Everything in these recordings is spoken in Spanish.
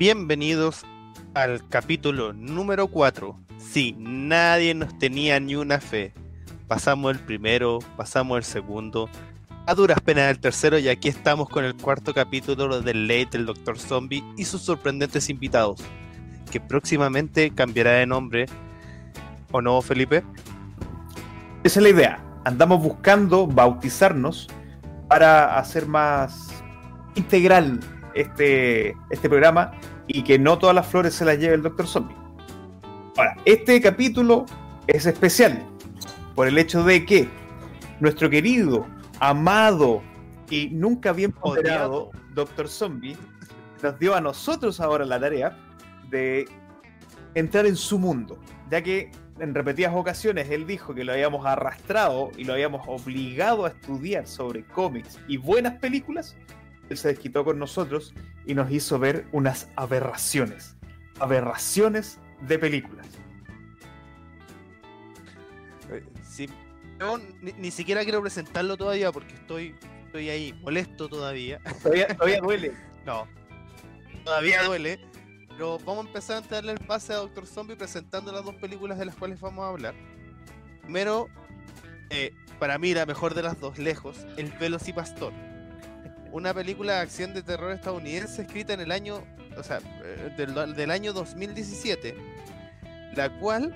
Bienvenidos al capítulo número 4. Sí, nadie nos tenía ni una fe. Pasamos el primero, pasamos el segundo, a duras penas el tercero y aquí estamos con el cuarto capítulo del Late del Doctor Zombie y sus sorprendentes invitados, que próximamente cambiará de nombre. ¿O no, Felipe? Esa es la idea. Andamos buscando bautizarnos para hacer más integral este, este programa y que no todas las flores se las lleve el Doctor Zombie. Ahora, este capítulo es especial por el hecho de que nuestro querido, amado y nunca bien ponderado Doctor Zombie nos dio a nosotros ahora la tarea de entrar en su mundo, ya que en repetidas ocasiones él dijo que lo habíamos arrastrado y lo habíamos obligado a estudiar sobre cómics y buenas películas, él se desquitó con nosotros y nos hizo ver unas aberraciones, aberraciones de películas. Eh, sí, yo ni, siquiera quiero presentarlo todavía porque estoy, estoy ahí molesto todavía. Todavía, todavía duele. no, todavía duele. Pero vamos a empezar a darle el pase a Doctor Zombie presentando las dos películas de las cuales vamos a hablar. Primero, eh, para mí la mejor de las dos, lejos, El Velocipastor. Una película de acción de terror estadounidense escrita en el año, o sea, eh, del, del año 2017, la cual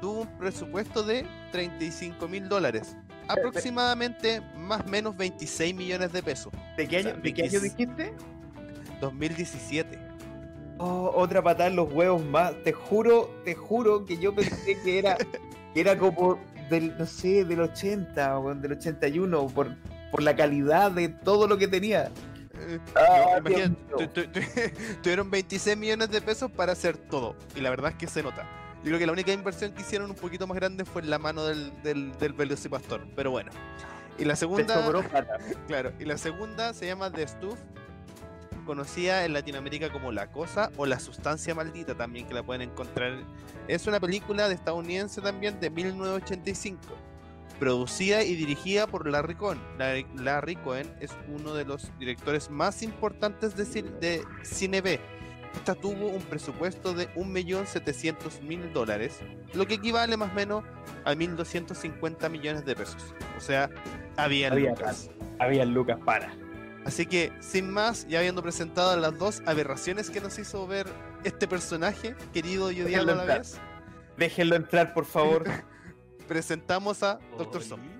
tuvo un presupuesto de 35 mil dólares. Aproximadamente más o menos 26 millones de pesos. ¿De qué año, ¿de qué año dijiste? 2017. Oh, otra patada en los huevos más. Te juro, te juro que yo pensé que era, que era como del, no sé, del 80 o del 81, por, por la calidad de todo lo que tenía. Eh, ah, tuvieron 26 millones de pesos para hacer todo. Y la verdad es que se nota. Yo creo que la única inversión que hicieron un poquito más grande fue en la mano del, del, del Velocipastor. Pero bueno. Y la segunda. Claro, y la segunda se llama The Stuff conocida en Latinoamérica como La Cosa o La Sustancia Maldita también que la pueden encontrar. Es una película de estadounidense también de 1985, producida y dirigida por Larry Cohen. Larry Cohen es uno de los directores más importantes de, cine, de cine B. Esta tuvo un presupuesto de 1.700.000 dólares, lo que equivale más o menos a 1.250 millones de pesos. O sea, había, lucas. Había lucas para. Así que, sin más, ya habiendo presentado las dos aberraciones que nos hizo ver este personaje, querido y odiado a la vez. Déjenlo entrar, por favor. presentamos a Doctor Zombie.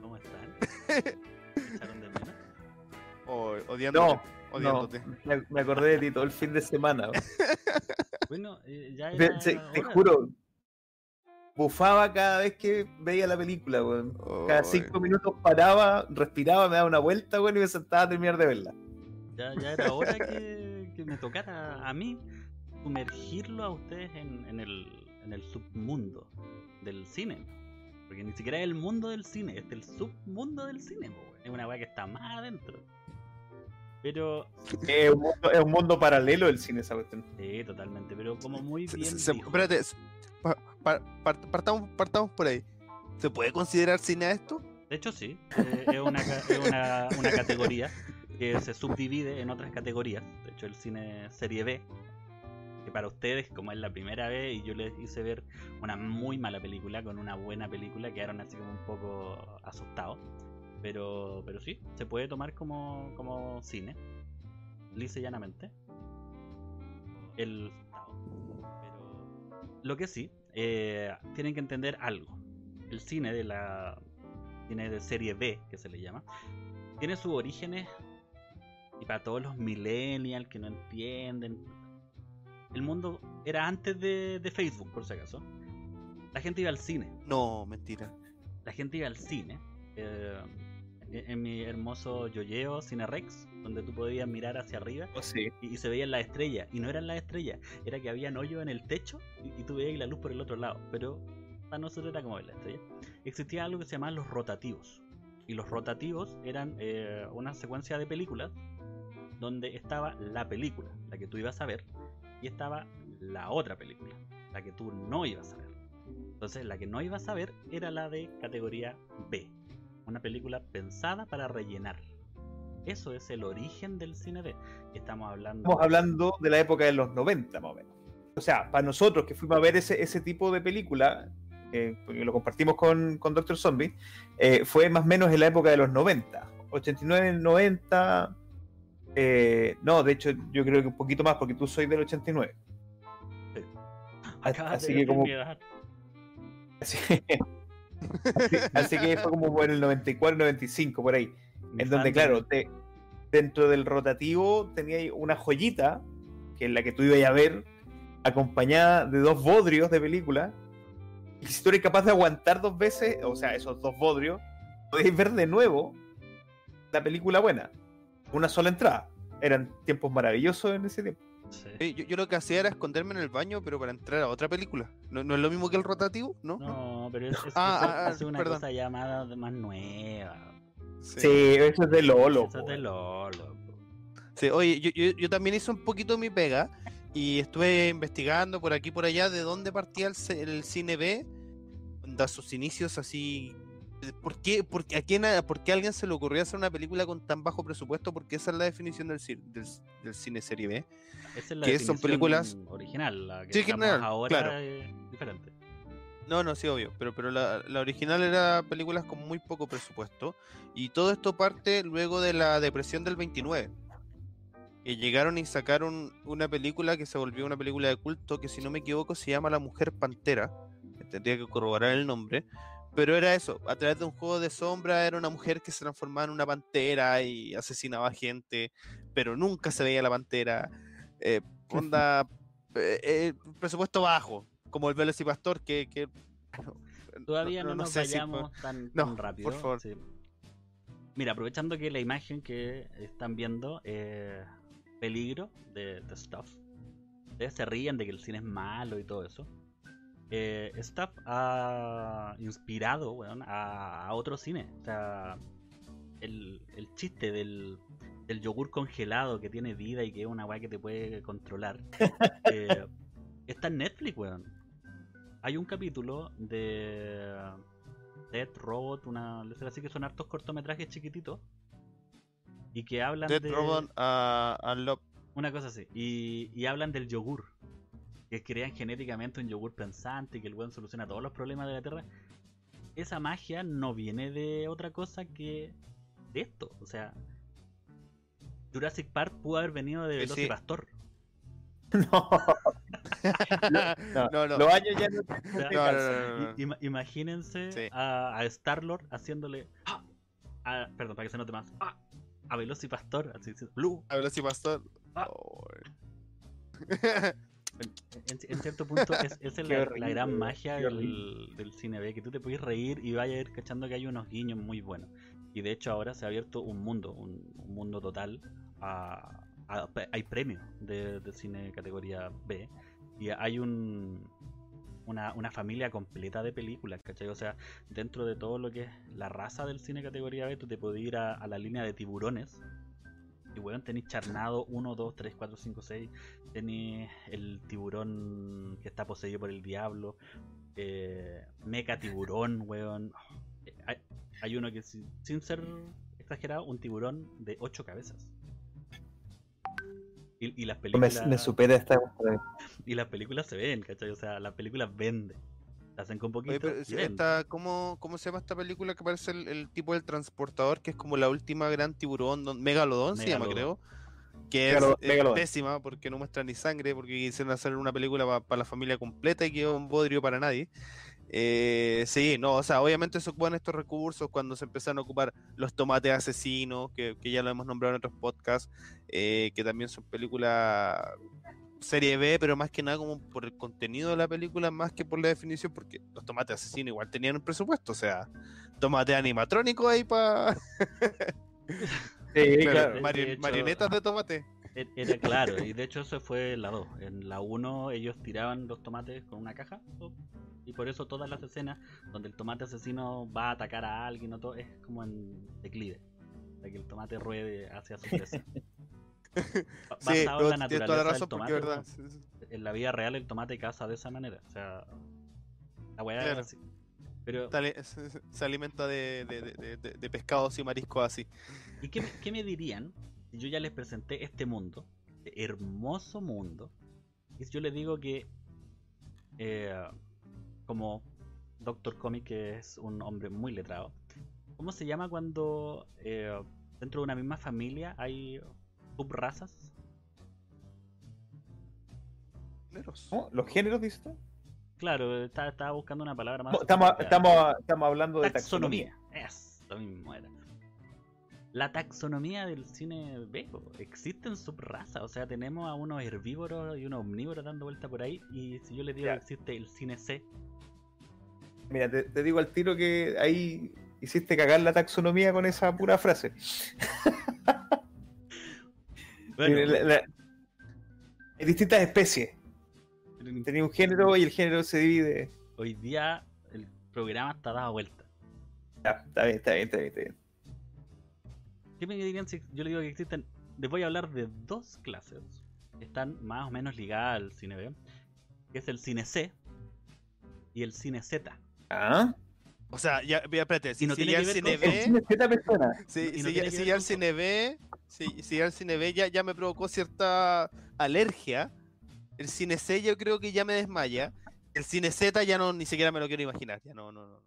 ¿Cómo están? o, odiándote. No, odiándote. me, acordé de ti todo el fin de semana. bueno, eh, ya era te juro, bufaba cada vez que veía la película, weón. Cada cinco minutos paraba, respiraba, me daba una vuelta, weón, y me sentaba a terminar de verla. Ya, ya era hora que, que, me tocara a mí sumergirlo a ustedes en, en, el, en el submundo del cine. Porque ni siquiera es el mundo del cine, es el submundo del cine, weón. Es una weá que está más adentro. Pero. Es un, mundo, es un mundo paralelo del cine, esa cuestión. Sí, totalmente. Pero como muy bien. espérate, partamos, partamos por ahí. ¿Se puede considerar cine esto? De hecho, sí. Eh, es, una, es una, una, categoría que se subdivide en otras categorías. De hecho, el cine serie B, que para ustedes, como es la primera vez y yo les hice ver una muy mala película con una buena película, quedaron así como un poco asustados. Pero, pero sí, se puede tomar como, como cine, lisa llanamente. El lo que sí, eh, tienen que entender algo. El cine de la cine de serie B, que se le llama, tiene sus orígenes y para todos los millennials que no entienden, el mundo era antes de, Facebook, por si acaso. La gente iba al cine. No, mentira. La gente iba al cine. Eh, en mi hermoso Yoyeo Cinerex, donde tú podías mirar hacia arriba oh, y, se veían las estrellas. Y no eran las estrellas, era que había hoyos en el techo y, tú veías la luz por el otro lado. Pero para nosotros era como ver la estrella. Existía algo que se llamaba los rotativos. Y los rotativos eran eh, una secuencia de películas donde estaba la película, la que tú ibas a ver, y estaba la otra película, la que tú no ibas a ver. Entonces, la que no ibas a ver era la de categoría B, una película pensada para rellenar. Eso es el origen del cine B. Estamos hablando. Estamos hablando de la época de los 90, más o menos. O sea, para nosotros que fuimos a ver ese, ese tipo de película, eh, lo compartimos con, con Doctor Zombie, eh, fue más o menos en la época de los 90. 89, 90. Eh, no, de hecho, yo creo que un poquito más, porque tú soy del 89. Acabas así de que como-. Así, así- así que fue como por el 94, 95, por ahí. Mi En donde, claro, te- dentro del rotativo tenía una joyita, que es la que tú ibas a ver, acompañada de dos bodrios de película. Y si tú eres capaz de aguantar dos veces, o sea, esos dos bodrios, podéis ver de nuevo la película buena. Una sola entrada. Eran tiempos maravillosos en ese tiempo. Sí. Yo, yo lo que hacía era esconderme en el baño, pero para entrar a otra película. ¿No, no es lo mismo que el rotativo? ¿No? No, pero es, es- Ah, eso ah, ah, hace una perdón. cosa llamada de más nueva. Sí, eso es de Lolo. Eso es de Lolo. po. Sí, oye, yo, yo, yo también hice un poquito mi pega y estuve investigando por aquí y por allá de dónde partía el, el cine B, de sus inicios así. ¿Por qué, por, qué- a quién, a- por qué a alguien se le ocurrió hacer una película con tan bajo presupuesto? Porque esa es la definición del, ci- del, del cine serie B. Esa es la Que son películas- original. La que Sí, general, ahora claro. es diferente. No, no, sí, obvio, pero, pero la, la original era películas con muy poco presupuesto y todo esto parte luego de la depresión del 29. Y llegaron y sacaron una película que se volvió una película de culto que si no me equivoco se llama La Mujer Pantera. Tendría que corroborar el nombre. Pero era eso, a través de un juego de sombra era una mujer que se transformaba en una pantera y asesinaba gente, pero nunca se veía la pantera. Eh, onda, eh, eh, presupuesto bajo, como el Velocipastor que... que Todavía no, nos sé si vayamos tan, No, tan por rápido. favor. sí. Mira, aprovechando que la imagen que están viendo eh, peligro de, de Stuff. Ustedes se ríen de que el cine es malo y todo eso. Eh, Stuff ha inspirado weón, a, a otro cine. O sea, el, el chiste del, del yogur congelado que tiene vida y que es una weá que te puede controlar. eh, está en Netflix, weón. Hay un capítulo de Dead Robot, una letra así que son hartos cortometrajes chiquititos y que hablan Dead de Robot a Unlock. una cosa así y, y hablan del yogur que crean genéticamente un yogur pensante y que el buen soluciona todos los problemas de la Tierra. Esa magia no viene de otra cosa que de esto, o sea, Jurassic Park pudo haber venido de Sí, sí. Velocipastor. No, no, No, no. Los años ya no. No, no, imagínense Sí. a, a Star-Lord haciéndole. ¡ah! a- perdón, para que se note más. ¡ah! a Velocipastor, así, así, Blue. A Velocipastor. Ah. Ay. En, en cierto punto es, es la, gran magia del, del cine B, que tú te puedes reír y vayas a ir cachando que hay unos guiños muy buenos. Y de hecho ahora se ha abierto un mundo, un, un mundo total. a- a- hay premios de, de cine categoría B y hay un una, una familia completa de películas, ¿cachai? O sea, dentro de todo lo que es la raza del cine categoría B, tú te puedes ir a, a la línea de tiburones. Weón, tenéis charnado 1, 2, 3, 4, 5, 6. Tenéis el tiburón que está poseído por el diablo. Eh, meca tiburón, weón. Hay, hay uno que, sin, sin ser exagerado, un tiburón de 8 cabezas. Y, y las Me, películas. me supera esta. Y las películas se ven, ¿cachai? O sea, las películas venden. Hacen con poquito. Oye, pero esta, ¿cómo, ¿Cómo se llama esta película que parece el, el tipo del transportador? Que es como la última gran tiburón, don- Megalodón se llama, creo. Que es, Megalo- es Megalodón. pésima porque no muestra ni sangre, porque quisieron hacer una película para la familia completa y quedó un bodrio para nadie. Eh, sí, no, o sea, obviamente se ocupan estos recursos cuando se empezaron a ocupar los tomates asesinos, que, que ya lo hemos nombrado en otros podcasts, eh, que también son películas serie B, pero más que nada como por el contenido de la película, más que por la definición, porque los tomates asesinos igual tenían un presupuesto, o sea, tomate animatrónico ahí para Sí, Claro, claro. de- mari- de hecho- marionetas de tomate. E- Era claro, y de hecho eso fue la 2. En la 1 ellos tiraban los tomates con una caja, y por eso todas las escenas donde el tomate asesino va a atacar a alguien o todo, es como en declive. Para que el tomate ruede hacia su presa. Sí, basado en la tienes toda la naturaleza del razón, porque tomate, verdad. ¿no? sí, sí. En la vida real el tomate caza de esa manera. O sea, la weá Claro. así. Pero se, alimenta de, de- de- de- pescados y mariscos así. ¿Y qué, me- qué me dirían si yo ya les presenté este mundo, este hermoso mundo, y si yo les digo que, eh, como Doctor Comic, que es un hombre muy letrado, ¿cómo se llama cuando eh, dentro de una misma familia hay subrazas? ¿Los géneros, dices tú? Claro, estaba, estaba buscando una palabra más. Estamos, estamos, estamos hablando de taxonomía. taxonomía. Es lo mismo era. La taxonomía del cine B, existen subrazas, o sea, tenemos a unos herbívoros y unos omnívoros dando vuelta por ahí, y si yo les digo Ya. que existe el cine C, Mira, te, te digo al tiro que ahí hiciste cagar la taxonomía con esa pura frase. Bueno, La- la- hay distintas especies. Tenía un género y el género se divide. hoy día el programa está dado vuelta. Ya, está bien, está bien, está bien. Está bien. ¿Qué me dirían si yo les digo que existen? Les voy a hablar de dos clases que están más o menos ligadas al cine B, que es el cine C y el cine Z. Ah, O sea, ya, ya, espérate, si, no si tiene ya que el cine el B, cine Z si, no ya, el cine B, si, si ya el cine B ya, ya me provocó cierta alergia, el cine C yo creo que ya me desmaya, el cine Z ya no ni siquiera me lo quiero imaginar, ya no, no, no.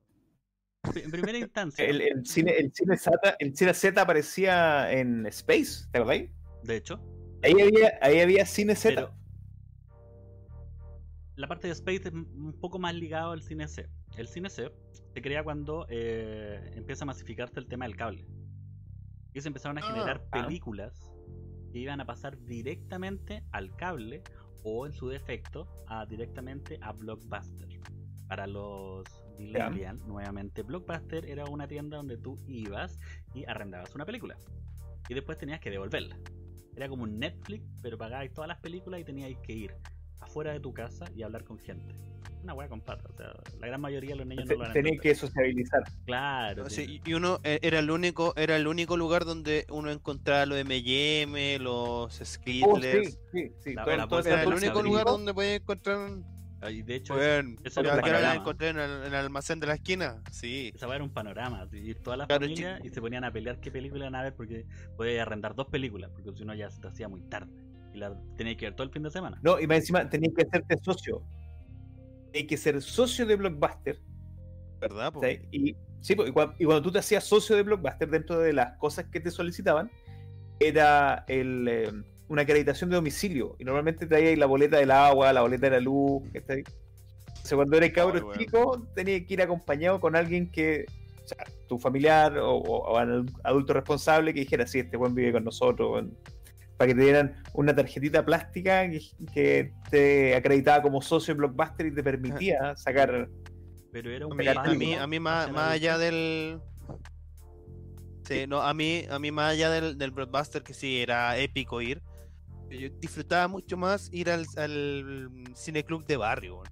En primera instancia, El, el cine, el cine Z, el cine Z aparecía en Space, ¿te acordáis? de hecho, Ahí había, ahí había cine Z. Pero la parte de Space es un poco más ligado al cine C. El cine C se crea cuando eh, empieza a masificarse el tema del cable. Y se empezaron a Ah, generar ah. películas que iban a pasar directamente al cable o en su defecto a directamente a Blockbuster. Para los millennials, nuevamente Blockbuster era una tienda donde tú ibas y arrendabas una película. Y después tenías que devolverla. Era como un Netflix, pero pagabais todas las películas y teníais que ir afuera de tu casa y hablar con gente. Una wea con patas. O sea, la gran mayoría de los niños no lo van a Tenía entender. que sociabilizar. Claro. Sí, sí. y uno eh, era el único, era el único lugar donde uno encontraba los M&M, los Oh, Skittles. sí, sí, sí. La- todo- la Era el único abrigo. lugar donde podías encontrar. Y de hecho, Bueno, eso era un la encontré en el, en el almacén de la esquina. Sí. esa era un panorama. Ir todas las Claro, familias y se ponían a pelear qué película iban a ver porque podías arrendar dos películas, porque si no ya se te hacía muy tarde. Y la tenías que ver todo el fin de semana. No, y más encima tenías que hacerte socio. Tenías que ser socio de Blockbuster. ¿Verdad? ¿sí? Y, sí, y, cuando, y cuando tú te hacías socio de Blockbuster, dentro de las cosas que te solicitaban, era el, eh, una acreditación de domicilio. Y normalmente traía ahí la boleta del agua, la boleta de la luz. ¿cachai? O sea, cuando eres cabro chico, tenías que ir acompañado con alguien que, o sea, tu familiar o, o- adulto responsable que dijera, sí, este buen vive con nosotros. weón", Para que te dieran una tarjetita plástica que, que te acreditaba como socio de Blockbuster y te permitía sacar Pero era A un mí, Pegar a mí, a mí más, allá del. Sí, no, a mí, a mí más allá del, del blockbuster que sí era épico ir. Yo disfrutaba mucho más ir al, al cineclub de barrio.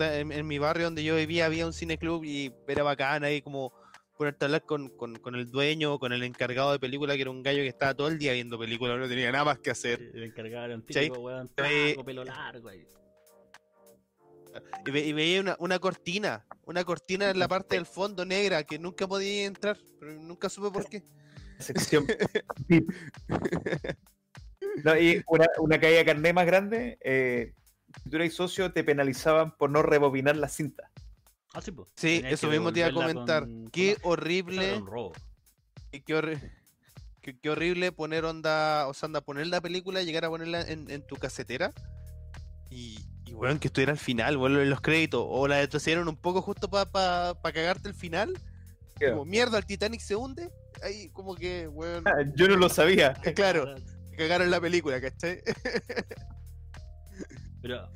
En, en mi barrio donde yo vivía había un cineclub y era bacán ahí como ponerte a hablar con, con, con el dueño, con el encargado de película, que era un gallo que estaba todo el día viendo películas, no tenía nada más que hacer. El encargado era un típico weón, Eh, flaco, pelo largo. ahí. Y, ve- y veía una, una cortina, una cortina en la parte del fondo negra que nunca podía entrar, pero nunca supe por qué. sección VIP. No, y una, una caída de carné más grande, eh, si tú eras socio, te penalizaban por no rebobinar la cinta. Ah, sí, pues. Sí, eso mismo te iba a comentar. con- Qué horrible, un robo. qué, qué horri- qué- qué horrible poner onda, o sea, anda, poner la película, llegar a ponerla en, en tu casetera y, y bueno, que estuviera al final, vuelven los créditos, o la retrocedieron un poco justo para cagarte el final, como mierda, el Titanic se hunde, ahí como que, weón, Ah, Yo no lo sabía. claro, cagaron la película, ¿cachai? Pero,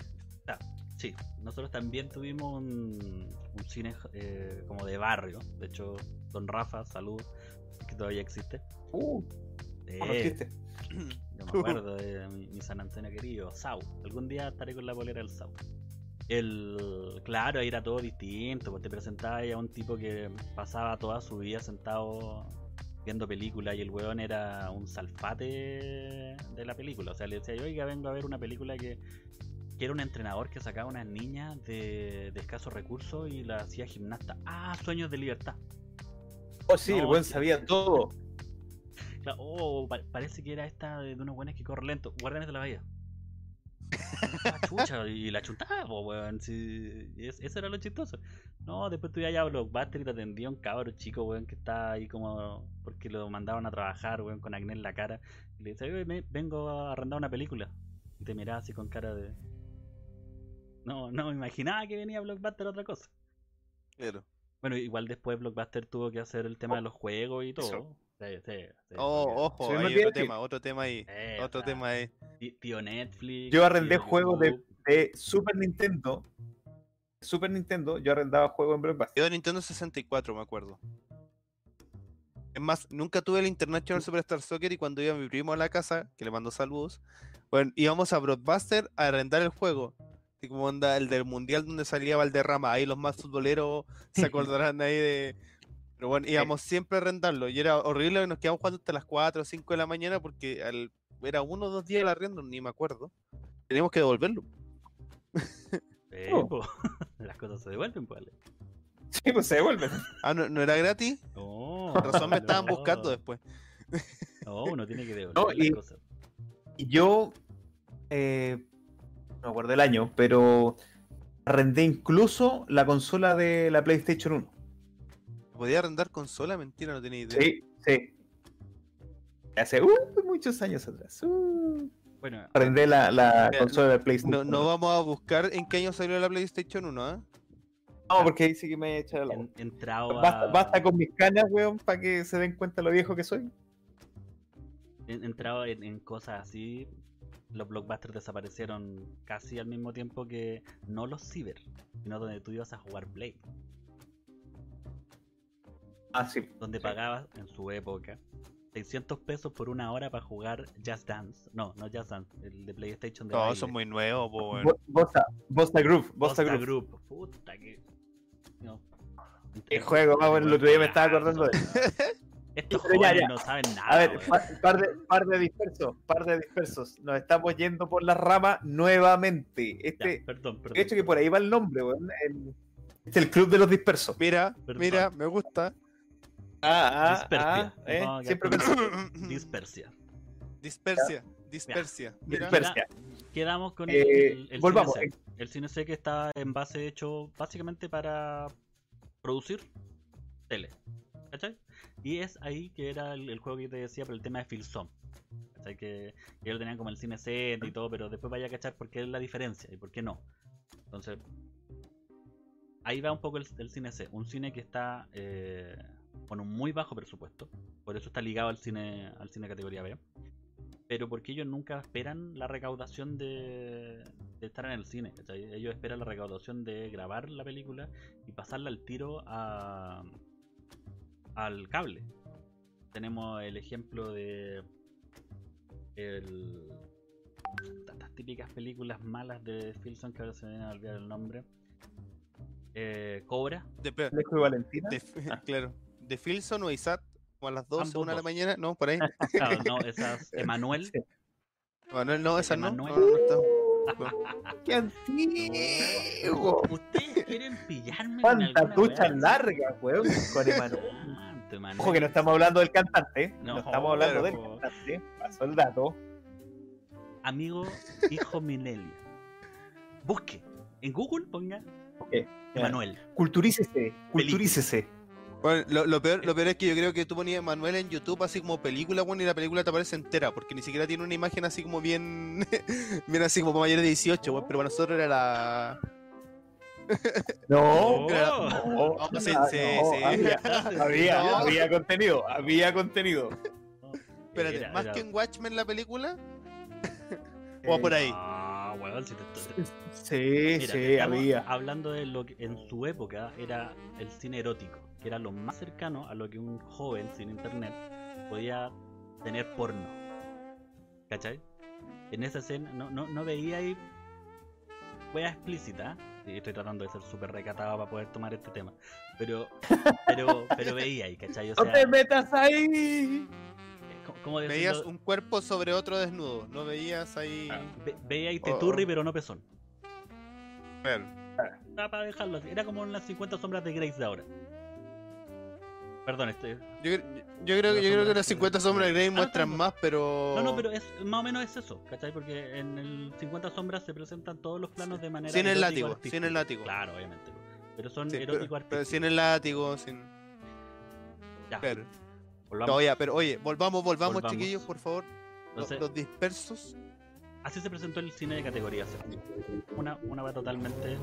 ah, sí, nosotros también tuvimos un, un cine eh, como de barrio. De hecho, Don Rafa, salud, que todavía existe. Uh, Eh, no existe. Yo me acuerdo de mi, mi San Antonio querido, Sau. Algún día estaré con la bolera del Sau. El, claro, ahí era todo distinto, porque te presentaba a un tipo que pasaba toda su vida sentado viendo películas y el weón era un salfate de la película. O sea, le decía, yo, oiga, vengo a ver una película que, que era un entrenador que sacaba a unas niñas de, de escasos recursos y la hacía gimnasta. Ah, Sueños de Libertad. Oh, sí, el buen sabía todo. Claro, oh, pa- parece que era esta de, unos buenos que corren lento. Guardianes de la Bahía. Ah, chucha, y la chuntaba, weón. Sí, eso era lo chistoso. No, después tú ya a Blockbuster y te atendía un cabro chico, weón, que está ahí como. porque lo mandaban a trabajar, weón, con acné en la cara. Y le dice, "Oye, me- vengo a arrendar una película. Y te miraba así con cara de. No, no me imaginaba que venía Blockbuster otra cosa. Claro. Bueno, igual después Blockbuster tuvo que hacer el tema de los juegos y todo. Sí, sí, sí, Oh, ojo, hay otro que- tema, otro tema ahí. Eh, Otro o sea, tema ahí. tí- Tío Netflix. Yo arrendé juegos de- Super Nintendo. Super Nintendo, yo arrendaba juegos en Blockbuster. Yo de Nintendo 64, me acuerdo. Es más, nunca tuve el International Superstar Soccer y cuando iba mi primo a la casa, que le mando saludos, bueno, íbamos a Broadbuster a arrendar el juego. Como onda el del mundial donde salía Valderrama. Ahí los más futboleros se acordarán ahí de. Pero bueno, íbamos siempre a arrendarlo. Y era horrible que nos quedamos jugando hasta las 4 o 5 de la mañana porque al- era uno o dos días el arriendo, ni me acuerdo. Teníamos que devolverlo. Sí, Oh. po. Las cosas se devuelven, pues. Sí, pues se devuelven. Ah, ¿no, no era gratis? No, Con razón me estaban buscando después. No, uno tiene que devolver No, las y- cosas. Y yo, eh, me acuerdo el año, pero arrendé incluso la consola de la PlayStation 1. ¿Podía arrendar consola? Mentira, no tenía idea. Sí, sí. Hace uh, muchos años atrás. uh, Bueno, arrendé la, la Mira, consola de No, PlayStation no 1. vamos a buscar en qué año salió la PlayStation 1, ¿ah? No, porque dice que me echa la en- entrado Basta, a, basta con mis canas, weón, para que se den cuenta lo viejo que soy. en- entrado en, en cosas así. Los blockbusters desaparecieron casi al mismo tiempo que no los ciber, sino donde tú ibas a jugar Play. Ah, sí. donde Sí. pagabas en su época 600 pesos por una hora para jugar Just Dance. No, no Just Dance, el de PlayStation de No, baile. eso es muy nuevo, po, weón. Bo- Bossa, Bossa Groove, Bossa Bossa Groove. Group. Puta que. No. Qué juego, bueno, el otro día me estaba acordando de Estos jóvenes ya. no saben nada. A ver, par de, par de dispersos, par de dispersos. Nos estamos yendo por la rama nuevamente. Ya, Este, perdón, perdón. de hecho que por ahí va el nombre, weón. el- Este es el club de los dispersos. Mira, Perdón. mira, me gusta. Ah, ah, Dispersia. ah, eh, No, siempre pensé. Dispersia. Dispersia, dispersia. Mira, Dispersia. Quedamos con Eh, el, el volvamos. Cine C. El Cine C que está en base hecho básicamente para producir tele. ¿Cachai? Y es ahí que era el, juego que te decía por el tema de Filsom. ¿Cachai? Que ellos lo tenían como el cine set y todo, pero después vaya a cachar por qué es la diferencia y por qué no. Entonces, ahí va un poco el, el cine C. Un cine que está eh, con un muy bajo presupuesto. Por eso está ligado al cine, al cine categoría B pero porque ellos nunca esperan la recaudación de, de estar en el cine. ¿cachai? Ellos esperan la recaudación de grabar la película y pasarla al tiro a, al cable. Tenemos el ejemplo de el, estas típicas películas malas de Filson que ahora se me viene a olvidar el nombre. Eh, Cobra. de, y Valentina. de- claro. De Filson o Isat, como a las 12, Ambos 1 de la mañana. No, por ahí. Claro, no, esas Emanuel. Sí. Manuel, no, esa no. No, Emanuel. no, no está. ¡Qué antiguo! Ustedes quieren pillarme. ¡Cuántas duchas largas, weón! Con Emanuel. Santo, Emanuel. Ojo que no estamos hablando del cantante, ¿eh? no, No, estamos hablando del cantante. Pasó el dato. Amigo, hijo Minelia. Busque. En Google ponga Ok, Emanuel. Culturícese, culturícese. Bueno, lo, lo peor, lo peor es que yo creo que tú ponías Manuel en YouTube así como película, bueno, y la película te aparece entera, porque ni siquiera tiene una imagen así como bien, bien así como para mayores de 18, bueno, pero para nosotros era la... No, no, sí, sí, no, sí. Había, había, No. había contenido, había contenido. Espérate, Era- ¿más era- que en Watchmen la película? O por ahí. Ah, weón, si te estoy- Sí, Mira, sí, estamos había. Hablando de lo que en su época era el cine erótico, que era lo más cercano a lo que un joven sin internet podía tener porno. ¿Cachai? En esa escena no, no, no veía ahí wea explícita. Estoy tratando de ser súper recatado para poder tomar este tema. Pero, pero, pero veía ahí, ¿cachai? O ¡No te metas ahí! ¿cómo- cómo Veías un cuerpo sobre otro desnudo, no veías ahí... Ve- veía ahí Oh, teturri, oh. pero no pezón. Claro. Era para dejarlo así. Era como en las 50 sombras de Grace de ahora. Perdón, este. Yo, yo creo, que- yo creo que las 50 sombras de Grey Ah, muestran más, pero. No, no, pero es, más o menos es eso, ¿cachai? Porque en el 50 sombras se presentan todos los planos de manera. Sin el látigo, artística. sin el látigo. Claro, obviamente. Pero son Sí, erótico pero, pero artísticos. sin el látigo, sin. Ya, volvamos. No, ya, pero oye, volvamos, volvamos, Volvamos. chiquillos, por favor. Los- Entonces- los dispersos. Así se presentó el cine de categoría C. Una, una va totalmente.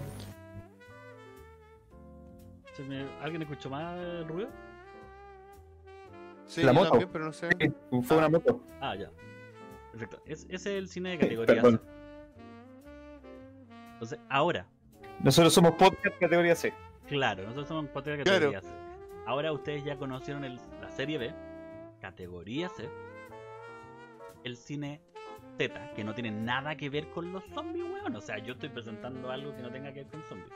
¿Se me- ¿Alguien escuchó más el ruido? Sí, La moto. también, pero no sé. Fue una moto. Ah, ya. Perfecto. Es, ese es el cine de categoría. C. Entonces, ahora, Nosotros somos podcast categoría C. claro, nosotros somos podcast Claro. categoría C. Ahora ustedes ya conocieron el- la serie B, categoría C, el cine Z, que no tiene nada que ver con los zombies, weón. O sea, yo estoy presentando algo que no tenga que ver con zombies.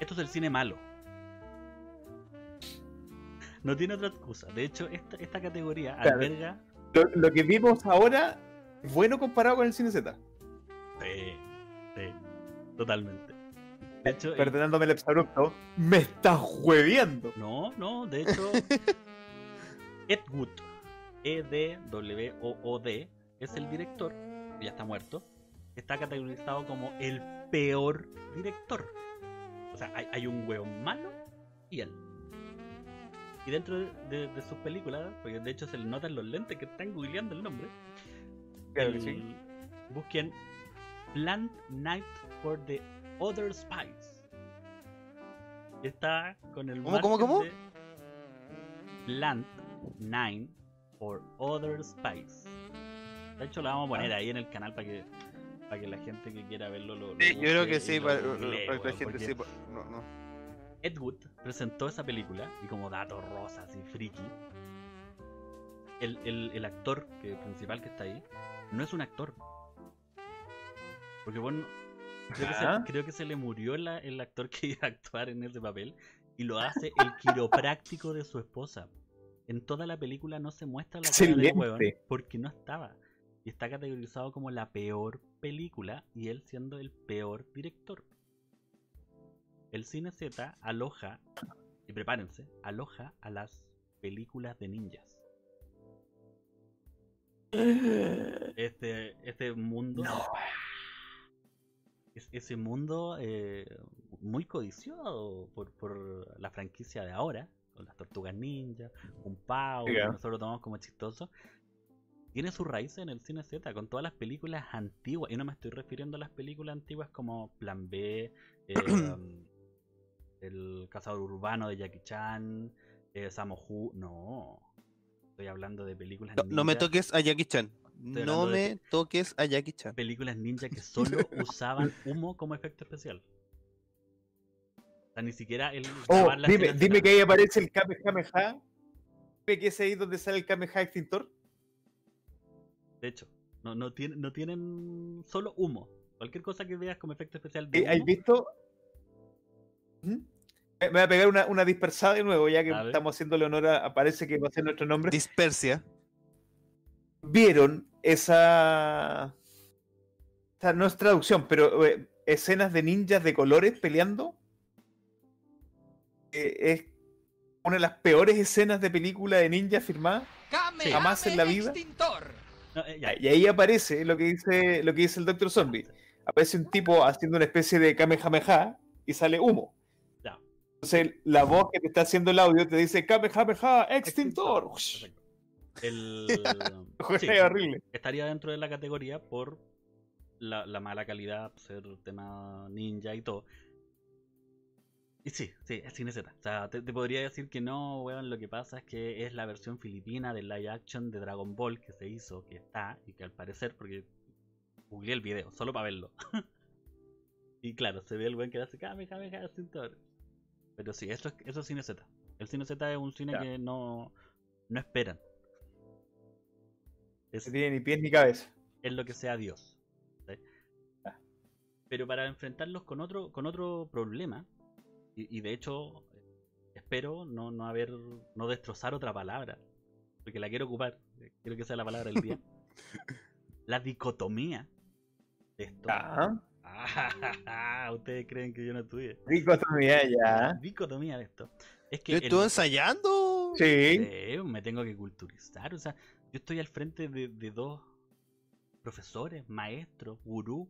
Esto es el cine malo. No tiene otra excusa. De hecho, esta, esta categoría Claro. alberga. Lo, lo que vimos ahora bueno comparado con el cine Z. Sí, sí, totalmente. De hecho, Perdonándome el exabrupto, me estás hueviendo. no, no, de hecho, Ed Wood, E-D-W-O-O-D, es el director, ya está muerto, está categorizado como el peor director. O sea, hay, hay un hueón malo y él. Y dentro de, de- de sus películas, porque de hecho se le notan los lentes que están googleando el nombre, Claro el- sí. busquen Plant Night for the Other Spies. Y Está con el ¿Cómo, cómo, cómo? de Plant Nine for Other Spies. De hecho, la vamos a poner Ah. ahí en el canal para que para que la gente que quiera verlo lo, lo Sí, yo creo que sí, para, la gente sí. No, no. Ed Wood presentó esa película y como datos rosas y friki, el, el- el actor que, principal que está ahí no es un actor. Porque bueno, creo que, se, Ah. creo que se le murió la- el actor que iba a actuar en ese papel y lo hace el quiropráctico de su esposa. En toda la película no se muestra la cara del huevón porque no estaba. Y está categorizado como la peor película y él siendo el peor director. El cine Z aloja, y prepárense, aloja a las películas de ninjas. Este, este mundo. es- ese mundo eh, muy codiciado por, por la franquicia de ahora, con las tortugas ninja, un Pau, que nosotros lo tomamos como chistoso. Tiene su raíz en el cine Z, con todas las películas antiguas. Y no me estoy refiriendo a las películas antiguas como Plan B, eh, um, El Cazador Urbano de Jackie Chan, eh, Samohu. No. Estoy hablando de películas No, no me ninja- toques a Jackie Chan. No me toques a Jackie Chan. películas ninja que solo usaban humo como efecto especial. O sea, ni siquiera el Oh, dime, dime que ahí aparece el Kamehameha. Dime que es ahí donde sale el Kamehameha extintor. De hecho, no, no, tienen, no tienen solo humo. Cualquier cosa que veas como efecto especial de Eh, ¿Has humo, visto? ¿Mm? Me me voy a pegar una, una dispersada de nuevo, ya que estamos haciéndole honor a. Aparece que va a ser nuestro nombre. Dispersia. ¿Vieron esa. esa no es traducción, pero eh, escenas de ninjas de colores peleando? Eh, es una de las peores escenas de película de ninjas firmada. Sí. Jamás en la vida. Extintor. no, eh, ya, Y ahí aparece lo que dice, lo que dice el Doctor Zombie. Aparece un tipo haciendo una especie de Kamehameha y sale humo. Entonces la voz que te está haciendo el audio te dice Kamehameha extintor. Perfecto. El... sí, horrible. estaría dentro de la categoría por la, la mala calidad, ser tema ninja y todo. Y sí, sí, es Z. O sea, te, te podría decir que no, weón, lo que pasa es que es la versión filipina del live action de Dragon Ball que se hizo, que está, y que al parecer, porque googleé el video, solo para verlo. y claro, se ve el weón que hace Kamehameha extintor. Pero sí, eso es, eso es cine Z. El cine Z es un cine Ya. que no, no esperan. Es, No tiene ni pies ni cabeza. es lo que sea Dios. ¿sí? Ah. Pero para enfrentarlos con otro, con otro problema, y, y de hecho espero no, no haber, no destrozar otra palabra, porque la quiero ocupar, eh, quiero que sea la palabra del día. la dicotomía de esto. Ah, Ah, Ustedes creen que yo no estudié. dicotomía ya. Dicotomía de esto Es que ¿Yo el- estuve ensayando? Sí. Eh, me tengo que culturizar. O sea, yo estoy al frente de, de dos profesores, maestros, gurú.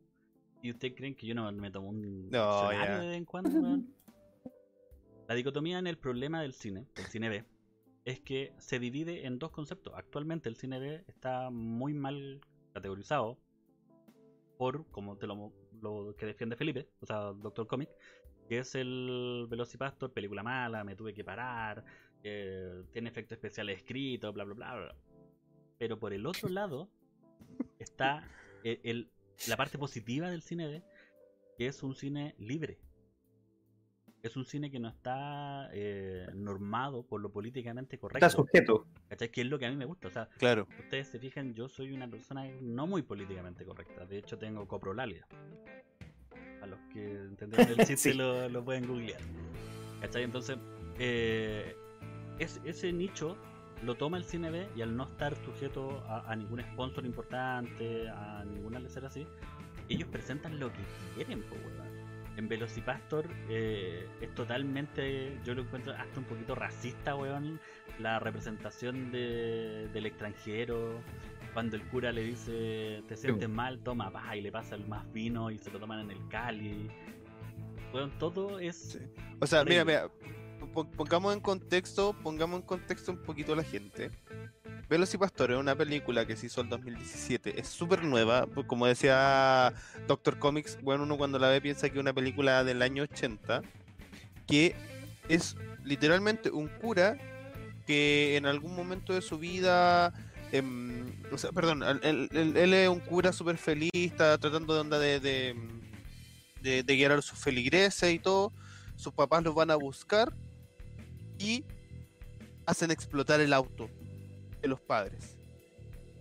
¿Y ustedes creen que yo no me tomo un No, de vez en cuando? La dicotomía en el problema del cine, del cine B, es que se divide en dos conceptos. Actualmente el cine B está muy mal categorizado por, como te lo, lo que defiende Felipe, o sea, Doctor Comic, que es el Velocipastor, película mala, me tuve que parar, eh, tiene efectos especiales escritos, bla, bla, bla, bla. Pero por el otro lado está el, el- la parte positiva del cine que es un cine libre. Es un cine que no está eh, normado por lo políticamente correcto. Está sujeto. ¿Cachai? Que es lo que a mí me gusta. O sea, Claro. ustedes se fijan, yo soy una persona no muy políticamente correcta. De hecho, tengo coprolalia. A los que entendieron el chiste Sí. lo, lo pueden googlear. ¿Cachai? Entonces, eh, es- ese nicho lo toma el cine B y al no estar sujeto a, a ningún sponsor importante, a ninguna lecera así, ellos presentan lo que quieren, weón. En Velocipastor eh, es totalmente, yo lo encuentro hasta un poquito racista, weón, la representación de- del extranjero, cuando el cura le dice, te sientes mal, toma, va, y le pasa el más vino y se lo toman en el Cali. Weón, todo es... Sí. O sea, mira, Horrible. mira, pon- pongamos en contexto, pongamos en contexto un poquito a la gente. Velocipastor es una película que se hizo en 2017, es súper nueva, pues, como decía Doctor Comics, bueno, uno cuando la ve piensa que es una película del año 80, que es literalmente un cura que en algún momento de su vida, em, perdón, él, él- es un cura súper feliz, está tratando de onda de, de, de- de guiar a sus feligreses y todo, sus papás los van a buscar y hacen explotar el auto de los padres.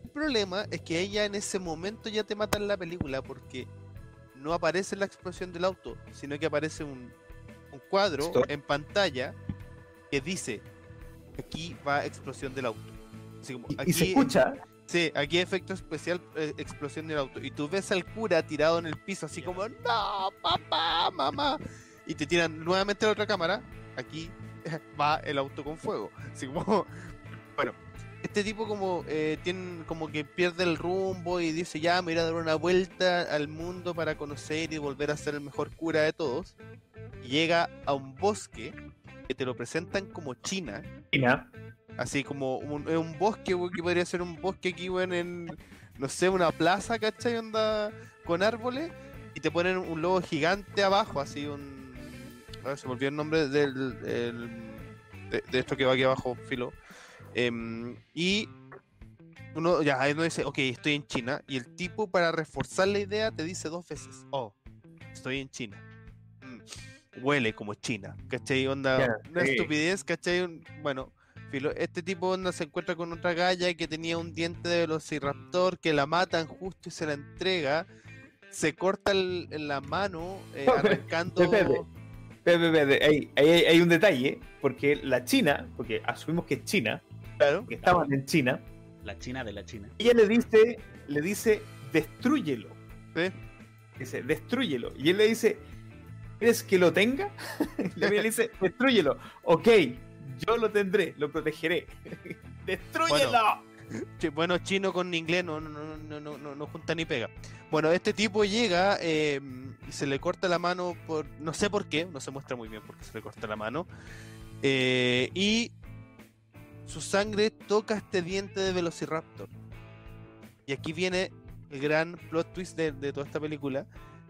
El problema es que ella en ese momento ya te mata en la película porque no aparece la explosión del auto, sino que aparece un, un cuadro Stop. en pantalla que dice aquí va explosión del auto. Así como, Y, y se aquí- escucha. Sí, aquí efecto especial, eh, explosión del auto. Y tú ves al cura tirado en el piso, así como, no, papá, mamá. Y te tiran nuevamente a la otra cámara. Aquí va el auto con fuego. Así como, bueno, este tipo como eh, tiene como que pierde el rumbo y dice, ya, me voy a dar una vuelta al mundo para conocer y volver a ser el mejor cura de todos. Y llega a un bosque que te lo presentan como China. China. Así como un, un bosque, que podría ser un bosque aquí, en, no sé, una plaza, ¿cachai? Onda con árboles. Y te ponen un lobo gigante abajo, así un... A ver, se me olvidó el nombre del, el- de, de esto que va aquí abajo, filo. Em, y uno, ya, uno dice, ok, estoy en China. Y el tipo, para reforzar la idea, te dice dos veces, oh, estoy en China. Mm, huele como China, ¿cachai? Onda, Ya, una sí. estupidez, ¿cachai? Bueno, filo, este tipo onda se encuentra con otra galla que tenía un diente de velociraptor que la matan justo y se la entrega. Se corta el- la mano, eh, arrancando. Hay, hay- hay un detalle, porque la China, porque asumimos que es China, Claro. que estaban en China, La China de la China. ella le dice, le dice, destrúyelo. Sí. Dice, destrúyelo. Y él le dice, ¿quieres que lo tenga? Le dice, destrúyelo. Ok, yo lo tendré, lo protegeré. ¡Destrúyelo! Che, Bueno, chino con inglés no, no, no, no, no, no, no junta ni pega. Bueno, este tipo llega eh, y se le corta la mano por. No sé por qué, no se muestra muy bien por qué se le corta la mano. eh, y su sangre toca este diente de Velociraptor. Y aquí viene el gran plot twist de, de toda esta película,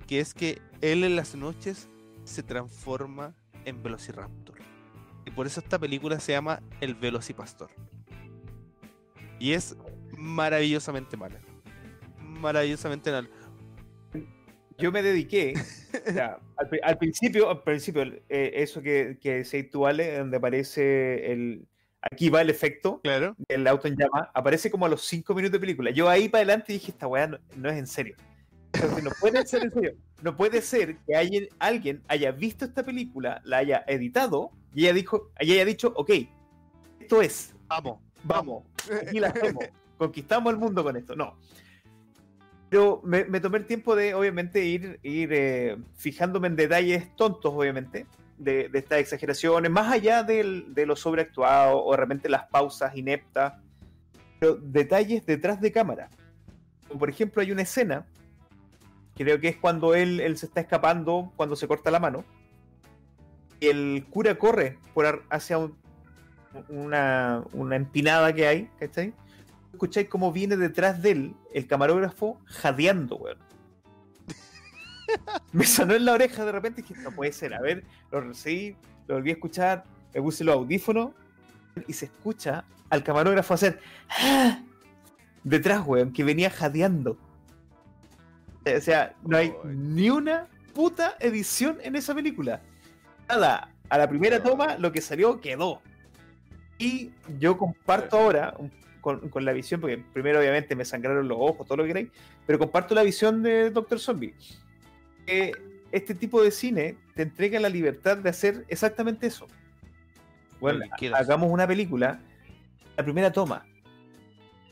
que es que él en las noches se transforma en Velociraptor. Y por eso esta película se llama El Velocipastor. Y es maravillosamente mala. Maravillosamente mala. Yo me dediqué, o sea, al, pri- al principio, al principio eh, eso que, que Ale, donde aparece el... Aquí va el efecto Claro. del auto en llama, aparece como a los 5 minutos de película. Yo ahí para adelante dije, esta weá no, no es en serio. Entonces, no puede ser en serio. No puede ser que alguien, alguien haya visto esta película, la haya editado y haya, dijo, y haya dicho, ok, esto es, Vamos. vamos, aquí la hacemos, conquistamos el mundo con esto. No. Pero me, me tomé el tiempo de, obviamente, ir, ir eh, fijándome en detalles tontos, obviamente. De, estas exageraciones, más allá del, de lo sobreactuado o realmente las pausas ineptas, pero detalles detrás de cámara. Como por ejemplo, hay una escena, creo que es cuando él, él se está escapando, cuando se corta la mano, y el cura corre por hacia una, una empinada que hay, ¿cachai? Escucháis cómo viene detrás de él el camarógrafo jadeando, weón me sonó en la oreja de repente y dije, no puede ser. A ver, lo recibí, lo volví a escuchar, me puse los audífonos y se escucha al camarógrafo hacer ¡Ah! detrás, weón, que venía jadeando. O sea, no hay ni una puta edición en esa película. Nada, a la primera toma lo que salió quedó. Y yo comparto ahora con, con, la visión, porque primero obviamente me sangraron los ojos, todo lo que queráis, pero comparto la visión de Doctor Zombie que este tipo de cine te entrega la libertad de hacer exactamente eso. Bueno, hagamos una película, la primera toma.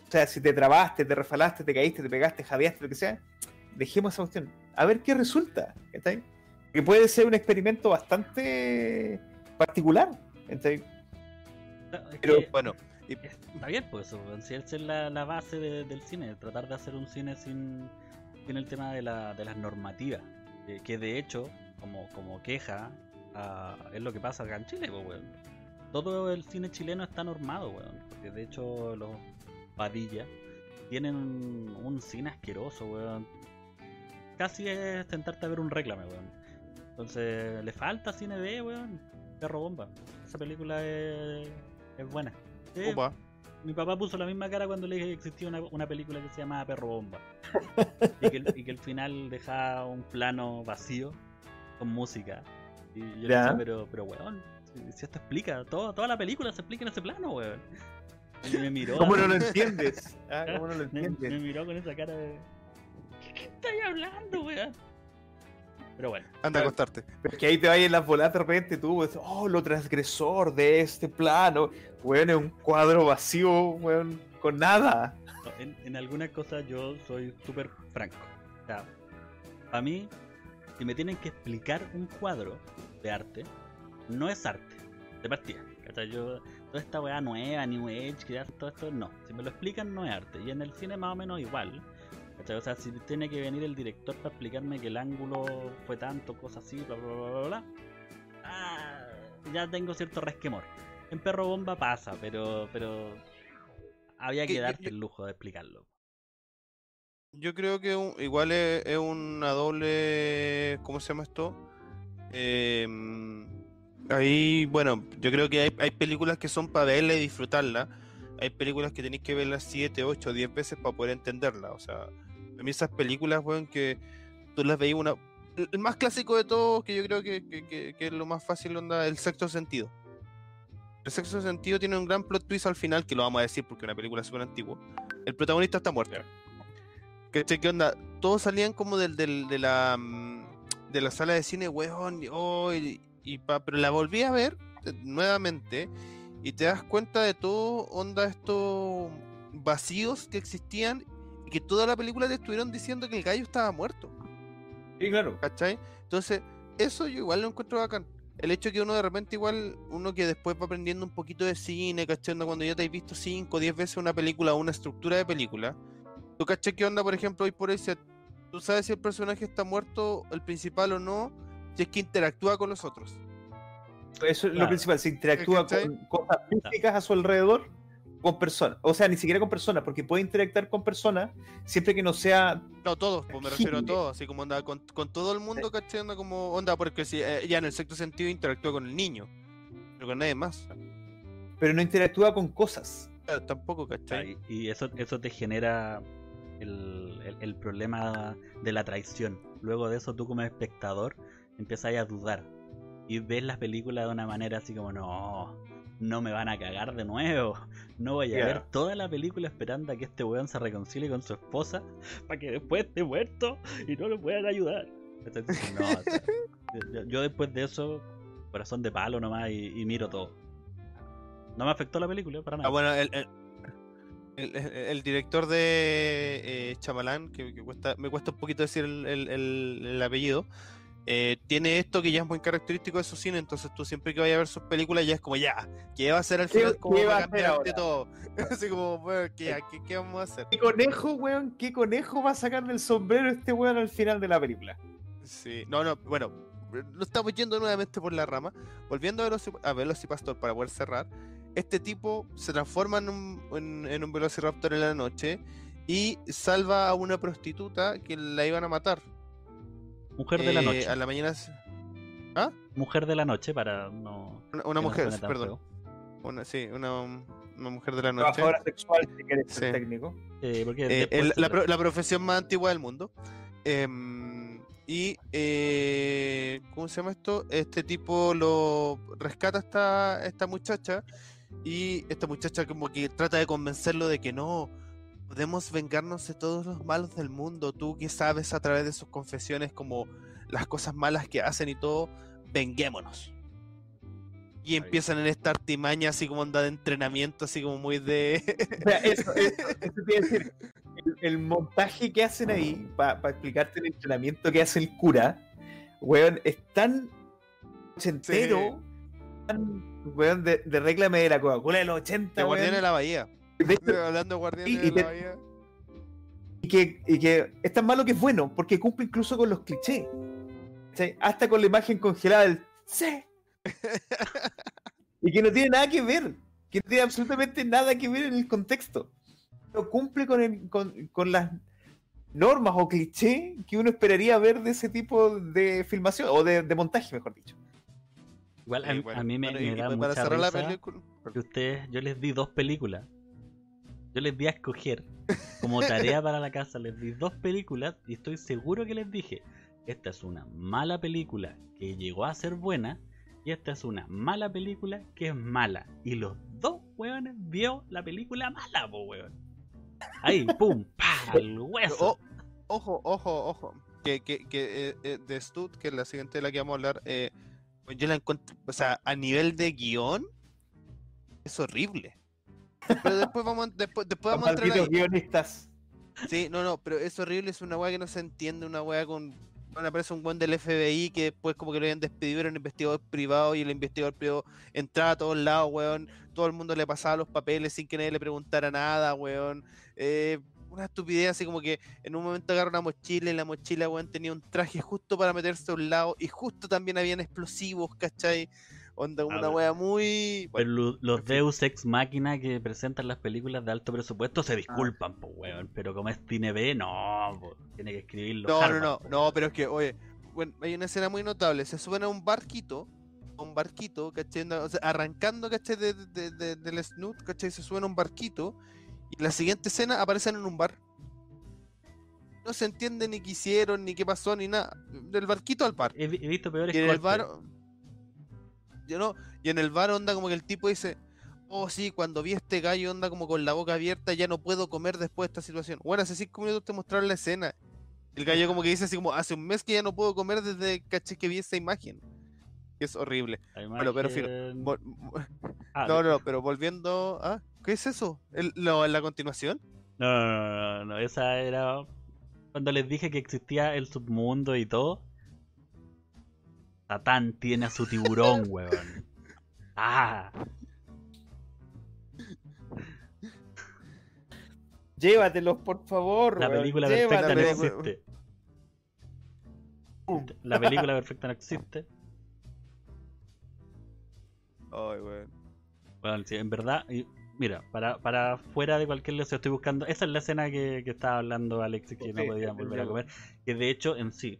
O sea, si te trabaste, te refalaste, te caíste, te pegaste, jadeaste, lo que sea, dejemos esa cuestión. A ver qué resulta. ¿está Que puede ser un experimento bastante particular. ¿está Pero bueno. Está bien, pues Si esa es la, la base del cine, tratar de hacer un cine sin, sin el tema de, la, de las normativas. Eh, que de hecho, como, como queja, ah, es lo que pasa acá en Chile, pues, Todo el cine chileno está normado, weón. Porque de hecho los Padilla tienen un, cine asqueroso, weón. Casi es tentarte a ver un reclame, weón. Entonces, le falta cine B, weón. Perro bomba. Esa película es, es buena. Mi papá puso la misma cara cuando le dije que existía una, película que se llamaba Perro Bomba. y, que, el final dejaba un plano vacío con música. Y yo le decía, pero, pero weón, si, esto explica, todo, toda la película se explica en ese plano, weón. Y me miró. ¿Cómo no lo entiendes? Ah, ¿Cómo no lo entiendes? Me, miró con esa cara de. ¿Qué, qué estáis hablando, weón? Pero bueno. Anda a acostarte. Es que ahí te vayas en las bolas de repente tú, pues, oh, lo transgresor de este plano. Weón, es un cuadro vacío, weón, con nada. En, en algunas cosas yo soy súper franco. O sea, para mí, si me tienen que explicar un cuadro de arte, no es arte, de partida. Yo, toda esta weá nueva, New Age, que todo esto, no. Si me lo explican, no es arte. Y en el cine más o menos igual. O sea, si tiene que venir el director para explicarme que el ángulo fue tanto, cosas así, bla, bla, bla, bla, ah, ya tengo cierto resquemor. En Perro Bomba pasa, pero, pero había que darte el lujo de explicarlo. Yo creo que igual es, una doble, ¿cómo se llama esto? Em, ahí, bueno, yo creo que hay, hay películas que son para verla y disfrutarla. Hay películas que tenéis que verlas 7, 8, 10 veces para poder entenderla. O sea, a mí esas películas, weón, que tú las veías una... El más clásico de todos, que yo creo que, es lo más fácil, onda, el sexto sentido. El sexto sentido tiene un gran plot twist al final, que lo vamos a decir porque es una película súper antigua. El protagonista está muerto. ¿Qué, ¿Qué onda? Todos salían como del, de, la, mm, de la sala de cine, weón, oh, y, pero la volví a ver eh, nuevamente y te das cuenta de todo, onda, estos vacíos que existían que toda la película te estuvieron diciendo que el gallo estaba muerto. Sí, claro. ¿Cachai? Entonces, eso yo igual lo encuentro bacán. El hecho que uno de repente igual, uno que después va aprendiendo un poquito de cine, ¿cachai? Cuando ya te has visto 5 o 10 veces una película o una estructura de película, tú cachai qué onda, por ejemplo, hoy por ahí, tú sabes si el personaje está muerto, el principal o no, si es que interactúa con los otros. Eso es lo principal, si interactúa con cosas físicas a su alrededor con personas, o sea, ni siquiera con personas, porque puede interactuar con personas siempre que no sea. No, todos, pues me refiero a todos, así como onda, con, todo el mundo, ¿cachai? Onda como onda, porque si, eh, ya en el sexto sentido interactúa con el niño, pero con nadie más. Pero no interactúa con cosas. tampoco, ¿cachai? y eso, eso te genera el, el, problema de la traición. Luego de eso, tú como espectador empiezas a dudar y ves las películas de una manera así como, no no me van a cagar de nuevo. No voy a ver toda la película esperando a que este weón se reconcilie con su esposa para que después esté muerto y no lo puedan ayudar. yo, después de eso, corazón de palo nomás y, miro todo. No me afectó la película para nada. Ah, bueno, el, el, director de eh, Chamalán, que, cuesta, me cuesta un poquito decir el, apellido, eh, tiene esto que ya es muy característico de su cine, entonces tú siempre que vayas a ver sus películas ya es como, ya, ¿qué va a hacer al ¿Qué- final? ¿Cómo qué va a cambiar de todo? Así como, weón, ¿qué, qué, qué vamos a hacer? ¿Qué conejo, weón? ¿Qué conejo va a sacar del sombrero este weón al final de la película? Sí, no, no, bueno, no estamos yendo nuevamente por la rama. Volviendo a, Veloci- a Velocipastor para poder cerrar, este tipo se transforma en un, en, en un Velociraptor en la noche y salva a una prostituta que la iban a matar. Mujer de la Eh, noche. A la mañana. se- Mujer de la noche para no. Una, mujer, perdón. feo. Una, sí, una, una mujer de la noche. Trabajadora sexual, si quieres ser técnico. Eh, porque Eh, el- la, la profesión más antigua del mundo. Em, y, eh, ¿cómo se llama esto? Este tipo lo rescata a esta, esta muchacha y esta muchacha como que trata de convencerlo de que no, podemos vengarnos de todos los malos del mundo. Tú que sabes a través de sus confesiones como las cosas malas que hacen y todo, venguémonos. Y empiezan en esta artimaña así como onda de entrenamiento, así como muy de... O sea, eso, eso, eso a decir. El, el montaje que hacen ahí, para explicarte el entrenamiento que hace el cura, weón, es tan ochentero, tan, weón, de, de réclame de la Coca-Cola de los 80, de Guardianes de weón. la Bahía. De hecho, Hablando de Guardianes y de la Bahía. y, que, y que es tan malo que es bueno, porque cumple incluso con los clichés. ¿cachai? Hasta con la imagen congelada del sí. y que no tiene nada que ver, que no tiene absolutamente nada que ver en el contexto. No cumple con, el- con, con las normas o clichés que uno esperaría ver de ese tipo de filmación, o de, de montaje, mejor dicho. Igual a, Sí, bueno, a mí me, bueno, me da para mucha cerrar la risa película. que ustedes, yo les di dos películas. Yo les di a escoger como tarea para la casa, les di dos películas y estoy seguro que les dije, esta es una mala película que llegó a ser buena y esta es una mala película que es mala. Y los dos weones vio la película mala, po weón. Ahí, pum, pa, al hueso. O- ojo, ojo, ojo. Que, que, que eh, eh, de Stud, que es la siguiente de la que vamos a hablar, eh, yo la encuentro, o sea, a nivel de guion, es horrible. Pero después vamos, a- después, después vamos a entrar ahí. guionistas. Sí, no, no, pero es horrible, es una weá que no se entiende, una weá con... Bueno, aparece un buen del FBI que después como que lo habían despedido, era un investigador privado y el investigador privado entraba a todos lados, weón. Todo el mundo le pasaba los papeles sin que nadie le preguntara nada, weón. Eh, una estupidez así como que en un momento agarra una mochila y la mochila, weón, tenía un traje justo para meterse a un lado y justo también habían explosivos, ¿cachai? Onda, una ver. weá muy... Pero lo- los. Deus Ex Máquina que presentan las películas de alto presupuesto se disculpan, pues weón. Pero como es Cine B, no, po, tiene que escribirlo. No, no, Harvard, no, po. no, pero es que, oye, bueno, hay una escena muy notable. Se suben a un barquito, a un barquito, ¿cachai? No, O sea, arrancando, ¿cachai? De, de- de- del snoot, ¿cachai? Se suben a un barquito y en la siguiente escena aparecen en un bar. No se entiende ni qué hicieron, ni qué pasó, ni nada. Del barquito al bar. He, vi- he visto peores Y en el golpes. bar. Yo no, y en el bar onda como que el tipo dice. Oh, sí, cuando vi este gallo onda como con la boca abierta, ya no puedo comer después de esta situación. Bueno, hace cinco minutos te mostraron la escena. El gallo como que dice así como, hace un mes que ya no puedo comer desde caché que vi esa imagen. Es horrible. Bueno, pero filo, Ah, no, no, pero volviendo a... ¿Qué es eso? ¿El, lo- ¿La continuación? No, no, no, no, no, esa era cuando les dije que existía el submundo y todo. Satán tiene a su tiburón, weón. Ah, Llévatelos, por favor. la weón, película perfecta no existe. La película perfecta no existe. Ay, weón. Bueno, sí, en verdad, y- mira, para, para fuera de cualquier lesión estoy buscando. Esa es la escena que, que estaba hablando Alex que no podían volver a comer. Que de hecho, en sí,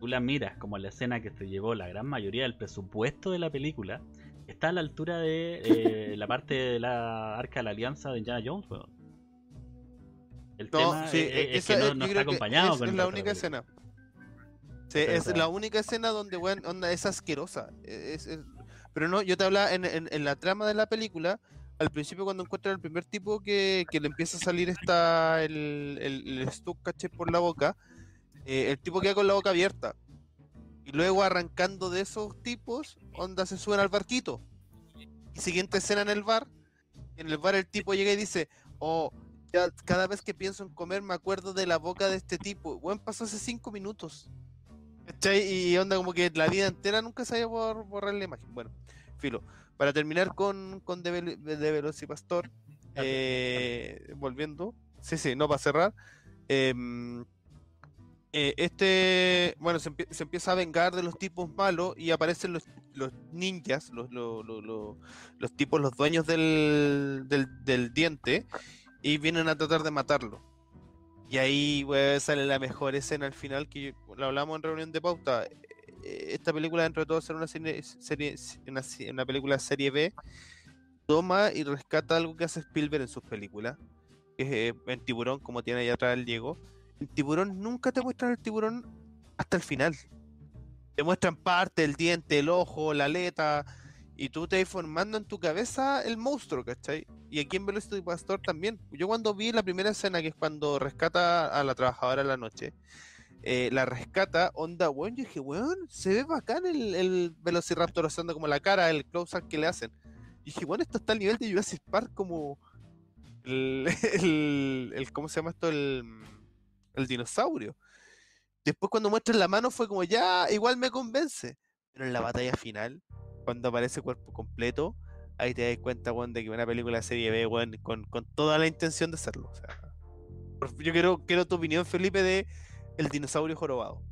tú la miras como la escena que se llevó la gran mayoría del presupuesto de la película, está a la altura de eh, la parte de la Arca de la Alianza de Indiana Jones, weón. El No, tema sí, es, es esa que no, es- no yo está acompañado es, con es la única película. escena. Sí, es la única escena donde, weón, onda, es asquerosa. Es- pero no, yo te hablaba en, en- en la trama de la película, al principio cuando encuentran al primer tipo que, que le empieza a salir esta, el, el, el stuck, caché, por la boca, eh, el tipo queda con la boca abierta. Y luego arrancando de esos tipos, onda se suben al barquito. Y siguiente escena en el bar, en el bar el tipo llega y dice, oh, ya cada vez que pienso en comer me acuerdo de la boca de este tipo. Bueno, pasó hace cinco minutos. ¿Cachai? Y onda como que la vida entera nunca se haya por borrar la imagen. Bueno, filo. Para terminar con, con The, Vel- The Velocipastor, eh, volviendo, sí, sí, no para cerrar. em, eh, este, bueno, se, empie- se empieza a vengar de los tipos malos y aparecen los, ninjas, los, los, los- tipos, los dueños del, diente, y vienen a tratar de matarlo. Y ahí sale la mejor escena al final, que lo hablamos en reunión de pauta. Eh, Esta película, dentro de todo, ser una, serie, una, una película serie B, toma y rescata algo que hace Spielberg en sus películas, que es eh, en Tiburón, como tiene allá atrás el Diego. Tiburón nunca te muestran el tiburón hasta el final. Te muestran parte, el diente, el ojo, la aleta, y tú te vas formando en tu cabeza el monstruo, ¿cachai? Y aquí en Velocity Pastor también. Yo cuando vi la primera escena, que es cuando rescata a la trabajadora en la noche, eh, la rescata, onda, weón, yo dije, weón, se ve bacán el, el Velociraptor haciendo como la cara, el close-up que le hacen. Y dije, bueno, esto está al nivel de Jurassic Park como el- ¿cómo se llama esto? El, el dinosaurio. Después cuando muestran la mano fue como, ya, igual me convence. Pero en la batalla final, cuando aparece cuerpo completo, ahí te das cuenta, weón, de que una película de serie B, weón, con, con toda la intención de hacerlo. O sea, yo quiero, quiero tu opinión, Felipe, de el dinosaurio jorobado.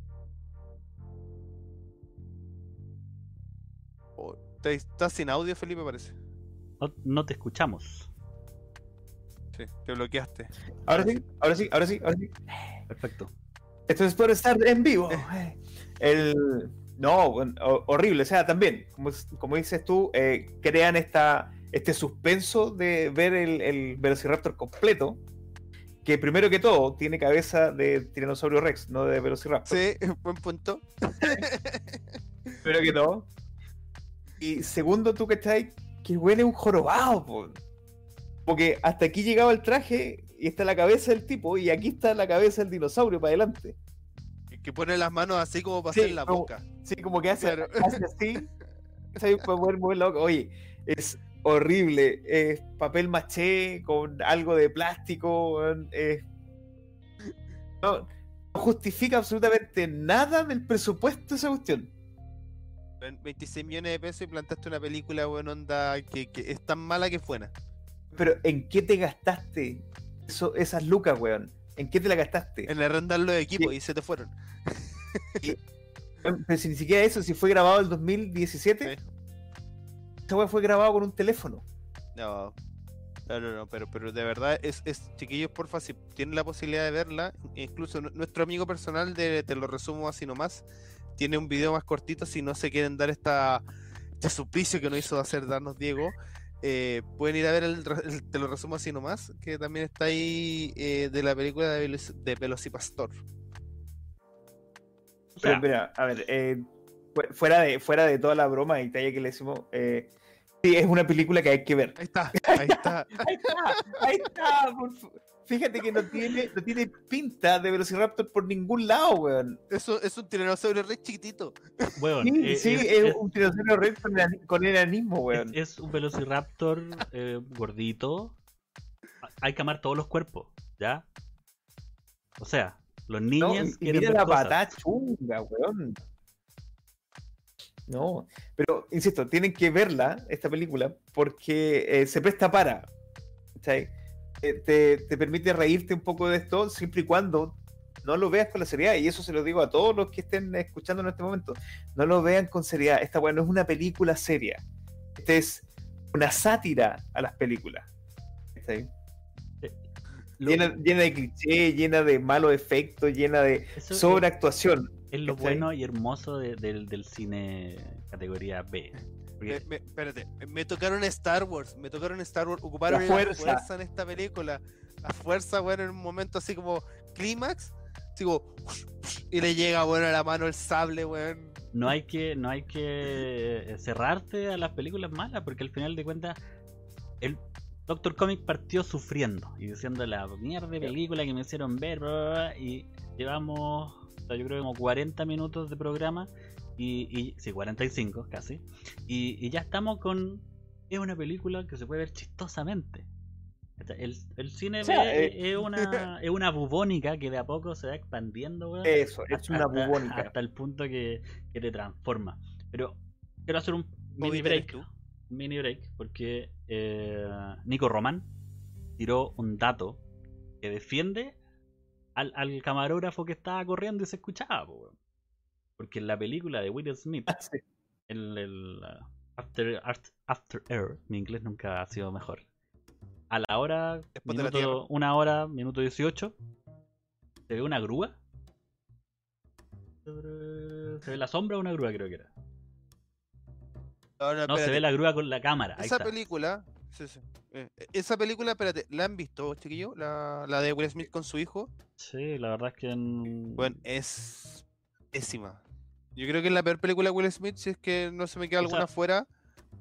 Oh, Estás sin audio, Felipe, parece. No, no te escuchamos. Sí, te bloqueaste. Ahora sí, ahora sí, ahora sí, ahora sí. Perfecto. Esto es por estar en vivo. El, no, horrible. O sea, también, como, es- como dices tú, eh, crean esta, este suspenso de ver el, el Velociraptor completo. Que primero que todo tiene cabeza de Tiranosaurio Rex, no de Velociraptor. Sí, buen punto. Primero que todo. Y segundo, tú que estás que huele un jorobado, po. Porque hasta aquí llegaba el traje y está la cabeza del tipo, y aquí está la cabeza del dinosaurio para adelante. Que- pone las manos así como para Sí, hacer la como- boca. Sí, como que hace, Claro. hace así. Para poder mover la boca. Oye, es horrible. Es papel maché con algo de plástico. es- No, no justifica absolutamente nada del presupuesto esa cuestión. En 26 millones de pesos y plantaste una película, buena onda, que, que es tan mala que es buena. Pero ¿en qué te gastaste eso- esas lucas, weón? ¿En qué te la gastaste? En arrendar los equipos Sí. y se te fueron. Pero si ni siquiera eso, si fue grabado en 2017, Sí. esa weá fue grabado con un teléfono. No, no, no, no, pero, pero de verdad es, es chiquillos, porfa, si tienen la posibilidad de verla, incluso nu- nuestro amigo personal de Te lo resumo así nomás, tiene un video más cortito si no se quieren dar esta, este suplicio que nos hizo hacer darnos Diego. Eh, pueden ir a ver el, Te lo resumo así nomás, que también está ahí eh, de la película de, Veloci- de Velocipastor. O Pero mira, a ver, eh, fu- fuera, de, fuera de toda la broma y talla que le decimos, eh, sí, es una película que hay que ver. Ahí está, ahí está. Ahí está, ahí está. por fa- Fíjate que no tiene, no tiene pinta de Velociraptor por ningún lado, weón. Eso es un tiranosaurio re chiquitito. weón, Sí, eh, sí, es, es, es- un tiranosaurio rex con, con enanismo, weón. es- es un velociraptor eh, gordito. Hay que amar todos los cuerpos, ¿ya? O sea, los No, niños y quieren mira la cosas. patada chunga, weón. No, pero insisto, tienen que verla, esta película, porque eh, se presta para. ¿cachai? Eh, te, te permite reírte un poco de esto siempre y cuando no lo veas con la seriedad. Y eso se lo digo a todos los que estén escuchando en este momento. No lo vean con seriedad. Esta weá no es una película seria. Esta es una sátira a las películas. Llena, llena de clichés, llena de malos efectos, llena de eso es- sobreactuación. Es lo bueno y hermoso de- del cine categoría B. Porque Me, me- espérate, me- tocaron Star Wars, me tocaron Star Wars, ocuparon La la fuerza. en esta película. La fuerza, bueno, en un momento así como clímax, digo, y le llega, bueno, a la mano el sable, weón. no hay que no hay que eh, cerrarte a las películas malas, porque al final de cuentas el Doctor Comic partió sufriendo y diciendo la mierda de película que me hicieron ver, bla, bla, bla, y llevamos, o sea, yo creo como 40 minutos de programa y, y sí, 45 casi, y, y ya estamos con es una película que se puede ver chistosamente. El, el cine O sea, B eh, es, una, es una bubónica que de a poco se va expandiendo, weón. Eso, es hasta- una bubónica. Hasta el punto que, que te transforma. Pero quiero hacer un mini break. tú. Un mini break, porque eh, Nico Román tiró un dato que defiende al, al camarógrafo que estaba corriendo y se escuchaba, po. Porque en la película de Will Smith, Ah, sí. el, el, uh, After, After, After Air, mi inglés nunca ha sido mejor. A la hora, Después de la minuto, una hora, minuto 18, se ve una grúa. Se ve la sombra de una grúa, creo que era. No, no, No, se ve la grúa con la cámara. Ahí Esa está. película. sí, sí. Eh, esa película, espérate, ¿la han visto, chiquillo? La, la de Will Smith con su hijo. Sí, la verdad es que. en- Bueno, es pésima. Yo creo que es la peor película de Will Smith, si es que no se me queda O sea- alguna fuera.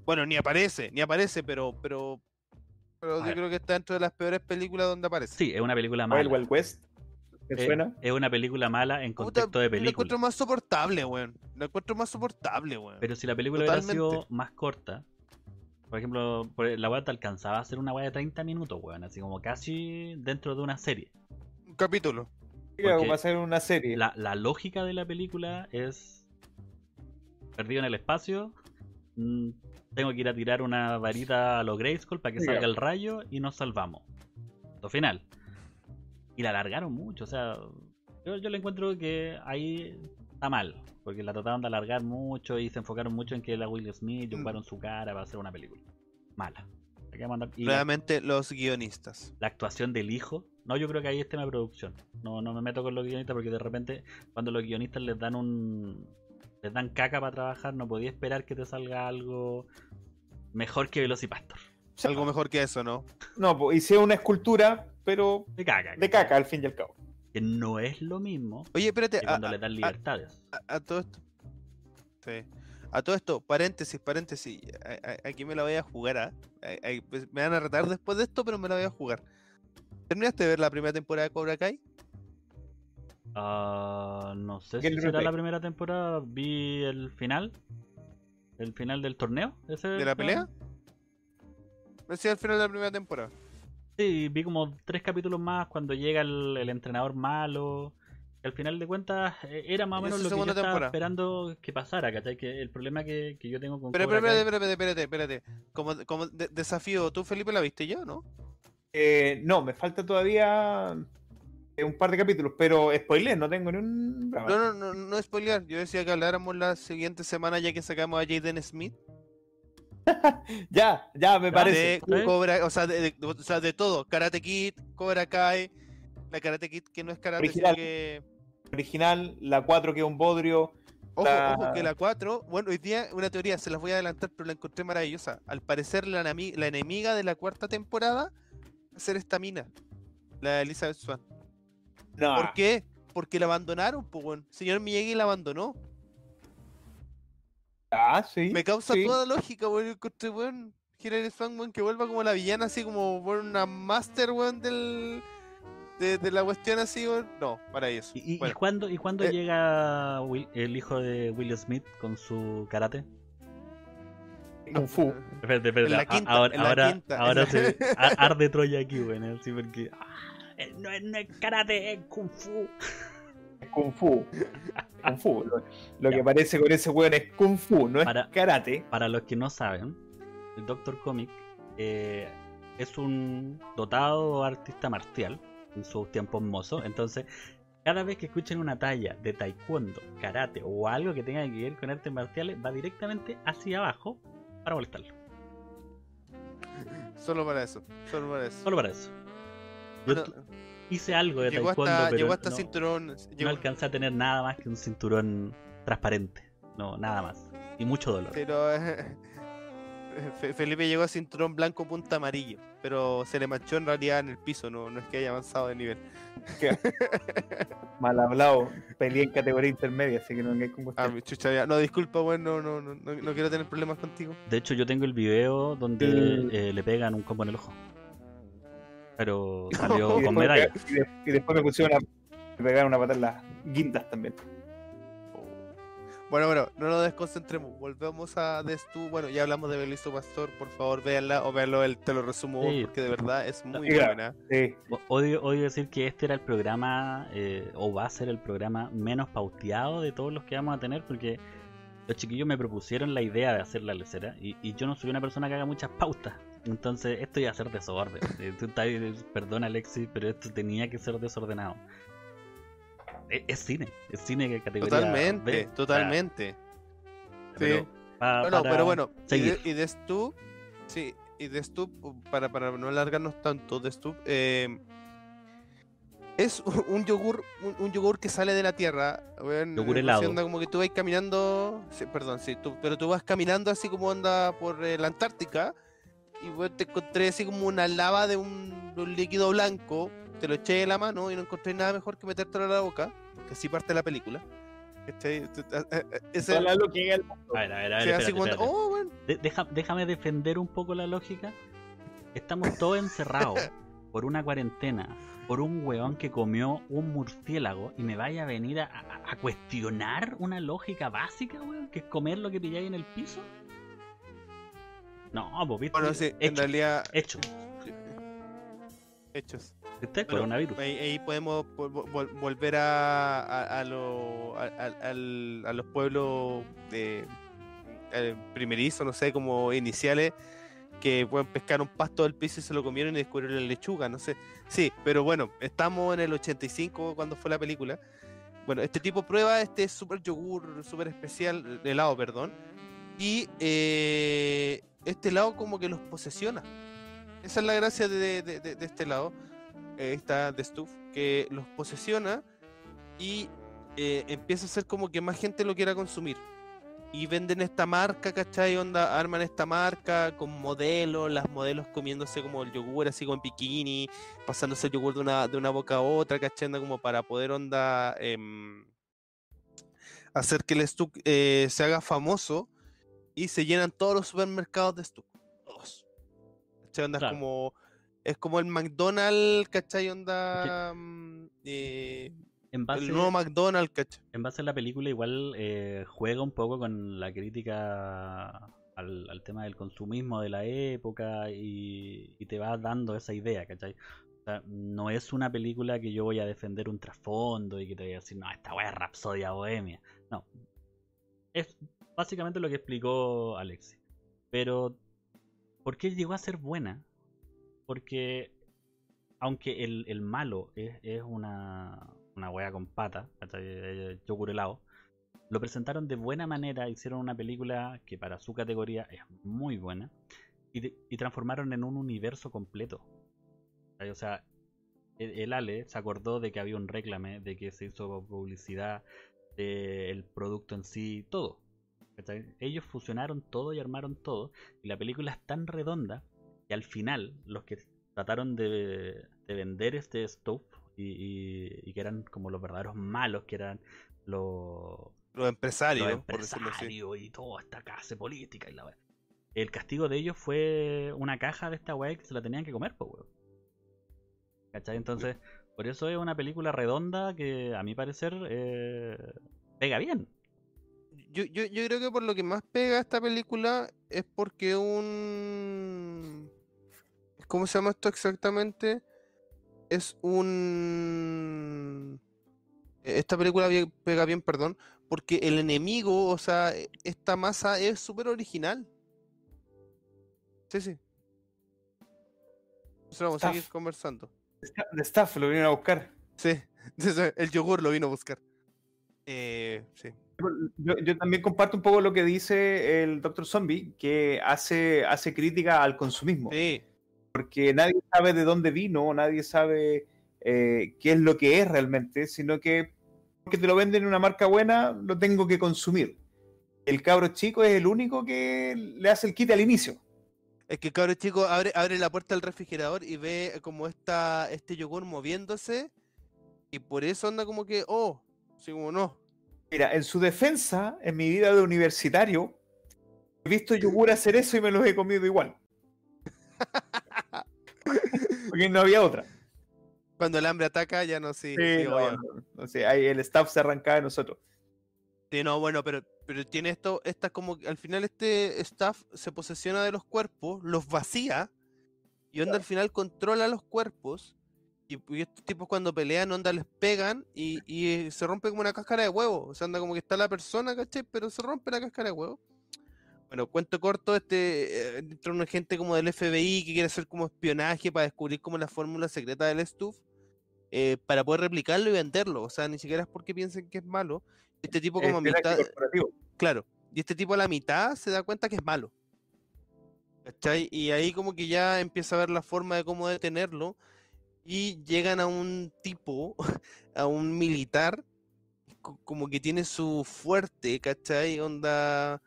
Bueno, ni aparece, ni aparece, pero, pero, pero yo ver. creo que está dentro de las peores películas donde aparece. Sí, es una película mala. Wild West. ¿Te Eh, suena? es una película mala en Puta, contexto de Lo película. encuentro más soportable, weón. Lo encuentro más soportable, weón. Pero si la película hubiera sido más corta, por ejemplo, la weá te alcanzaba a hacer una weá de 30 minutos, weón, así como casi dentro de una serie. Un capítulo. Porque va a ser una serie. La, la lógica de la película es perdido en el espacio. mm, Tengo que ir a tirar una varita a los Grayskull para que salga el rayo y nos salvamos. Lo final. Y la alargaron mucho, o sea, yo, yo le encuentro que ahí está mal, porque la trataron de alargar mucho y se enfocaron mucho en que era Will Smith Mm. ocuparon su cara para hacer una película. Mala. La, Realmente los guionistas. la actuación del hijo, no, yo creo que ahí es tema de producción. No, no me meto con los guionistas porque de repente cuando los guionistas les dan un les dan caca para trabajar, no podía esperar que te salga algo mejor que Velocipastor. O sea, Algo mejor que eso, ¿no? No, pues hice una escultura, pero De caca. de caca al fin y al cabo. Que no es lo mismo Oye, espérate. que cuando a- le dan libertades. a, a todo esto. Sí. A todo esto, paréntesis, paréntesis. a- a- Aquí me la voy a jugar, ¿ah? Pues, Me van a retar después de esto, pero me la voy a jugar. ¿Terminaste de ver la primera temporada de Cobra Kai? Ah, no sé ¿Qué si será la primera temporada. Vi el final. El final del torneo. ¿Ese ¿De la pelea? Decía al final de la primera temporada. Sí, vi como tres capítulos más cuando llega el, el entrenador malo. que al final de cuentas eh, era más o menos lo que yo estaba temporada. esperando que pasara, ¿cachai? Que el problema que, que yo tengo con Pero, espérate, espérate, espérate, espérate. Como, como de- desafío, ¿tú, Felipe, la viste ya, no? Eh, no, me falta todavía un par de capítulos, pero spoiler, no tengo ni un. No, no, no, no spoilear. Yo decía que habláramos la siguiente semana ya que sacamos a Jaden Smith. Ya, ya, me Ya, parece. De. Cobra, o sea, de, de- o sea, de todo. Karate Kid, Cobra Kai, la Karate Kid que no es karate, sino Original. que... Original, la 4 que es un bodrio. Ojo, La- ojo, que la 4, bueno, hoy día una teoría, se las voy a adelantar, pero la encontré maravillosa. Al parecer la, la enemiga de la cuarta temporada va a ser esta mina, la de Elizabeth Swan. No, ¿Por qué? Porque la abandonaron, pues, weón. Señor Miyagi la abandonó. ah, sí. Me causa sí. toda lógica, weón. Encontré, weón, Hilary Swank, weón, que vuelva como la villana, así como, weón, una master, weón, del... De, de la cuestión así, weón. No, maravilloso. ¿Y, y, y Bueno, cuándo, y cuándo eh, llega Will- el hijo de Will Smith con su karate? Kung Fu. Espérate, espérate, En la a- quinta, ahora, en la ahora, quinta, en ahora la- se arde Troya aquí, weón, así porque ah, no, es- no es karate, es kung fu. Kung Fu. Kung Fu. Lo, que aparece con ese weón es Kung Fu, no es karate. Para los que no saben, el Doctor Comic eh, es un dotado artista marcial en sus tiempos mozos. Entonces, cada vez que escuchen una talla de taekwondo, karate o algo que tenga que ver con artes marciales, va directamente hacia abajo para molestarlo. Solo para eso, solo para eso. Solo para eso. Yo Bueno, tu- hice algo de llegó taekwondo, hasta, pero llegó hasta no, cinturón. no alcancé a tener nada más que un cinturón transparente. No, nada más. Y mucho dolor. pero eh, Fe- Felipe llegó a cinturón blanco punta amarillo, pero se le manchó en realidad en el piso, no, no es que haya avanzado de nivel. Mal hablado. Peleé en categoría intermedia, así que no vengáis con Ah, mi chucha, ya. no, disculpa, bueno, no, no, no, no quiero tener problemas contigo. De hecho, yo tengo el video donde eh, le pegan un combo en el ojo. Pero Y salió con después, medalla. me, y de- y después me pusieron a me pegaron una patada en las guindas también. Bueno, bueno, no nos desconcentremos. Volvemos a Destu. Bueno, ya hablamos de Belisto Pastor. Por favor, véanla o véanlo, el, te lo resumo Sí. porque de verdad es muy Sí, buena. Sí. Odio, odio decir que este era el programa, eh, o va a ser el programa menos pauteado de todos los que vamos a tener, porque los chiquillos me propusieron la idea de hacer la lecera, y, y yo no soy una persona que haga muchas pautas. Entonces, esto iba a ser desorden. Eh, estás- perdón, Alexis, pero esto tenía que ser desordenado. Es, es cine, es cine que categoría. Totalmente, B, totalmente. pero Sí. pa- Bueno, para pero bueno, y, de, y sí, y Destu, para, para no alargarnos tanto, Destu, eh, es un- yogur, un, un yogur que sale de la tierra. Yogur eh, helado. como que tú vas caminando, sí, perdón, sí, tú, pero tú vas caminando así como anda por eh, la Antártica y weón, te encontré así como una lava de un, de un líquido blanco, te lo eché en la mano y no encontré nada mejor que metértelo a la boca, que así parte la película. lógica del mundo. A ver, a ver, a ver, espérate, oh, De- deja- déjame defender un poco la lógica. Estamos todos encerrados por una cuarentena, por un weón que comió un murciélago y me vaya a venir a, a- a cuestionar una lógica básica, weón, que es comer lo que pilláis en el piso. No, pues viste. Bueno, sí, en realidad, hecho. hechos. Este es Bueno, coronavirus. Ahí, ahí podemos vol- vol- volver a, a, a lo- a- a- al- a los pueblos de, eh, primerizos, no sé, como iniciales, que pueden pescar un pasto del piso y se lo comieron y descubrieron la lechuga, no sé. Sí, pero bueno, estamos en el 85 cuando fue la película. Bueno, este tipo prueba este super yogur, super especial, helado, perdón. Y eh, este helado como que los posesiona. Esa es la gracia de, de- de- este helado. Eh, está de Stuff, que los posesiona y eh, empieza a hacer como que más gente lo quiera consumir. Y venden esta marca, ¿cachai? Onda, arman esta marca con modelos, las modelos comiéndose como el yogur, así como en bikini, pasándose el yogur de una, de una boca a otra, ¿cachai? Onda como para poder, onda, em, hacer que el Stuck eh, se haga famoso y se llenan todos los supermercados de Stuck. Todos. ¿Cachai? Onda, Claro. es como... Es como el McDonald's, ¿cachai? Onda... mm, eh, En base, el nuevo McDonald's, ¿cachai? en base a la película igual eh, juega un poco con la crítica al, al tema del consumismo de la época y, y te va dando esa idea, ¿cachai? O sea, no es una película que yo voy a defender un trasfondo y que te voy a decir, no, esta weá es Rapsodia Bohemia. No. Es básicamente lo que explicó Alexi. Pero, ¿por qué llegó a ser buena? Porque, aunque el, el malo es, es una, una wea con pata, helado, lo presentaron de buena manera, hicieron una película que para su categoría es muy buena y, y transformaron en un universo completo. O sea, el, el Ale se acordó de que había un réclame, de que se hizo publicidad del producto en sí, todo. ¿Cachai? Ellos fusionaron todo y armaron todo y la película es tan redonda que al final los que trataron de, de vender este stuff y, y- y que eran como los verdaderos malos, que eran los, Los empresarios, los por decirlo así. empresarios y toda esta clase política y la. El castigo de ellos fue una caja de esta weá que se la tenían que comer, pues weón. ¿Cachai? Entonces, por eso es una película redonda que a mi parecer eh, pega bien. Yo, yo, yo creo que por lo que más pega esta película es porque un... ¿Cómo se llama esto exactamente? Es un... Esta película bien- pega bien, perdón, porque el enemigo, o sea, e- esta masa es súper original. Sí, sí. Entonces vamos a seguir conversando. De staff lo vinieron a buscar. Sí, el yogur lo vino a buscar. Eh, sí. Yo, yo también comparto un poco lo que dice el Dr. Zombie, que hace, hace crítica al consumismo. Sí, Porque nadie sabe de dónde vino, nadie sabe eh, qué es lo que es realmente, sino que porque te lo venden en una marca buena, lo tengo que consumir. El cabro chico es el único que le hace el quite al inicio. Es que cabrón chico abre, abre la puerta del refrigerador y ve como esta, este yogur moviéndose y por eso anda como que, oh, así como no. Mira, en su defensa, en mi vida de universitario, he visto yogur hacer eso y me los he comido igual. Porque no había otra. Cuando el hambre ataca ya no sí. Sí, sí, no, obvio. no, no sé, ahí el staff se arrancaba de nosotros. Sí, no, bueno, pero pero tiene esto, esta como al final este staff se posesiona de los cuerpos, los vacía y onda al final controla los cuerpos y, estos tipos cuando pelean onda les pegan y, y, se rompe como una cáscara de huevo, o sea, anda como que está la persona, ¿caché? Pero se rompe la cáscara de huevo. Bueno, cuento corto, este, eh, entra una gente como del FBI que quiere hacer como espionaje para descubrir como la fórmula secreta del stuff, eh, para poder replicarlo y venderlo, o sea, ni siquiera es porque piensen que es malo, este tipo como a mitad... Claro, y este tipo a la mitad se da cuenta que es malo. ¿Cachai? Y ahí como que ya empieza a ver la forma de cómo detenerlo y llegan a un tipo, a un militar, como que tiene su fuerte, ¿cachai? Onda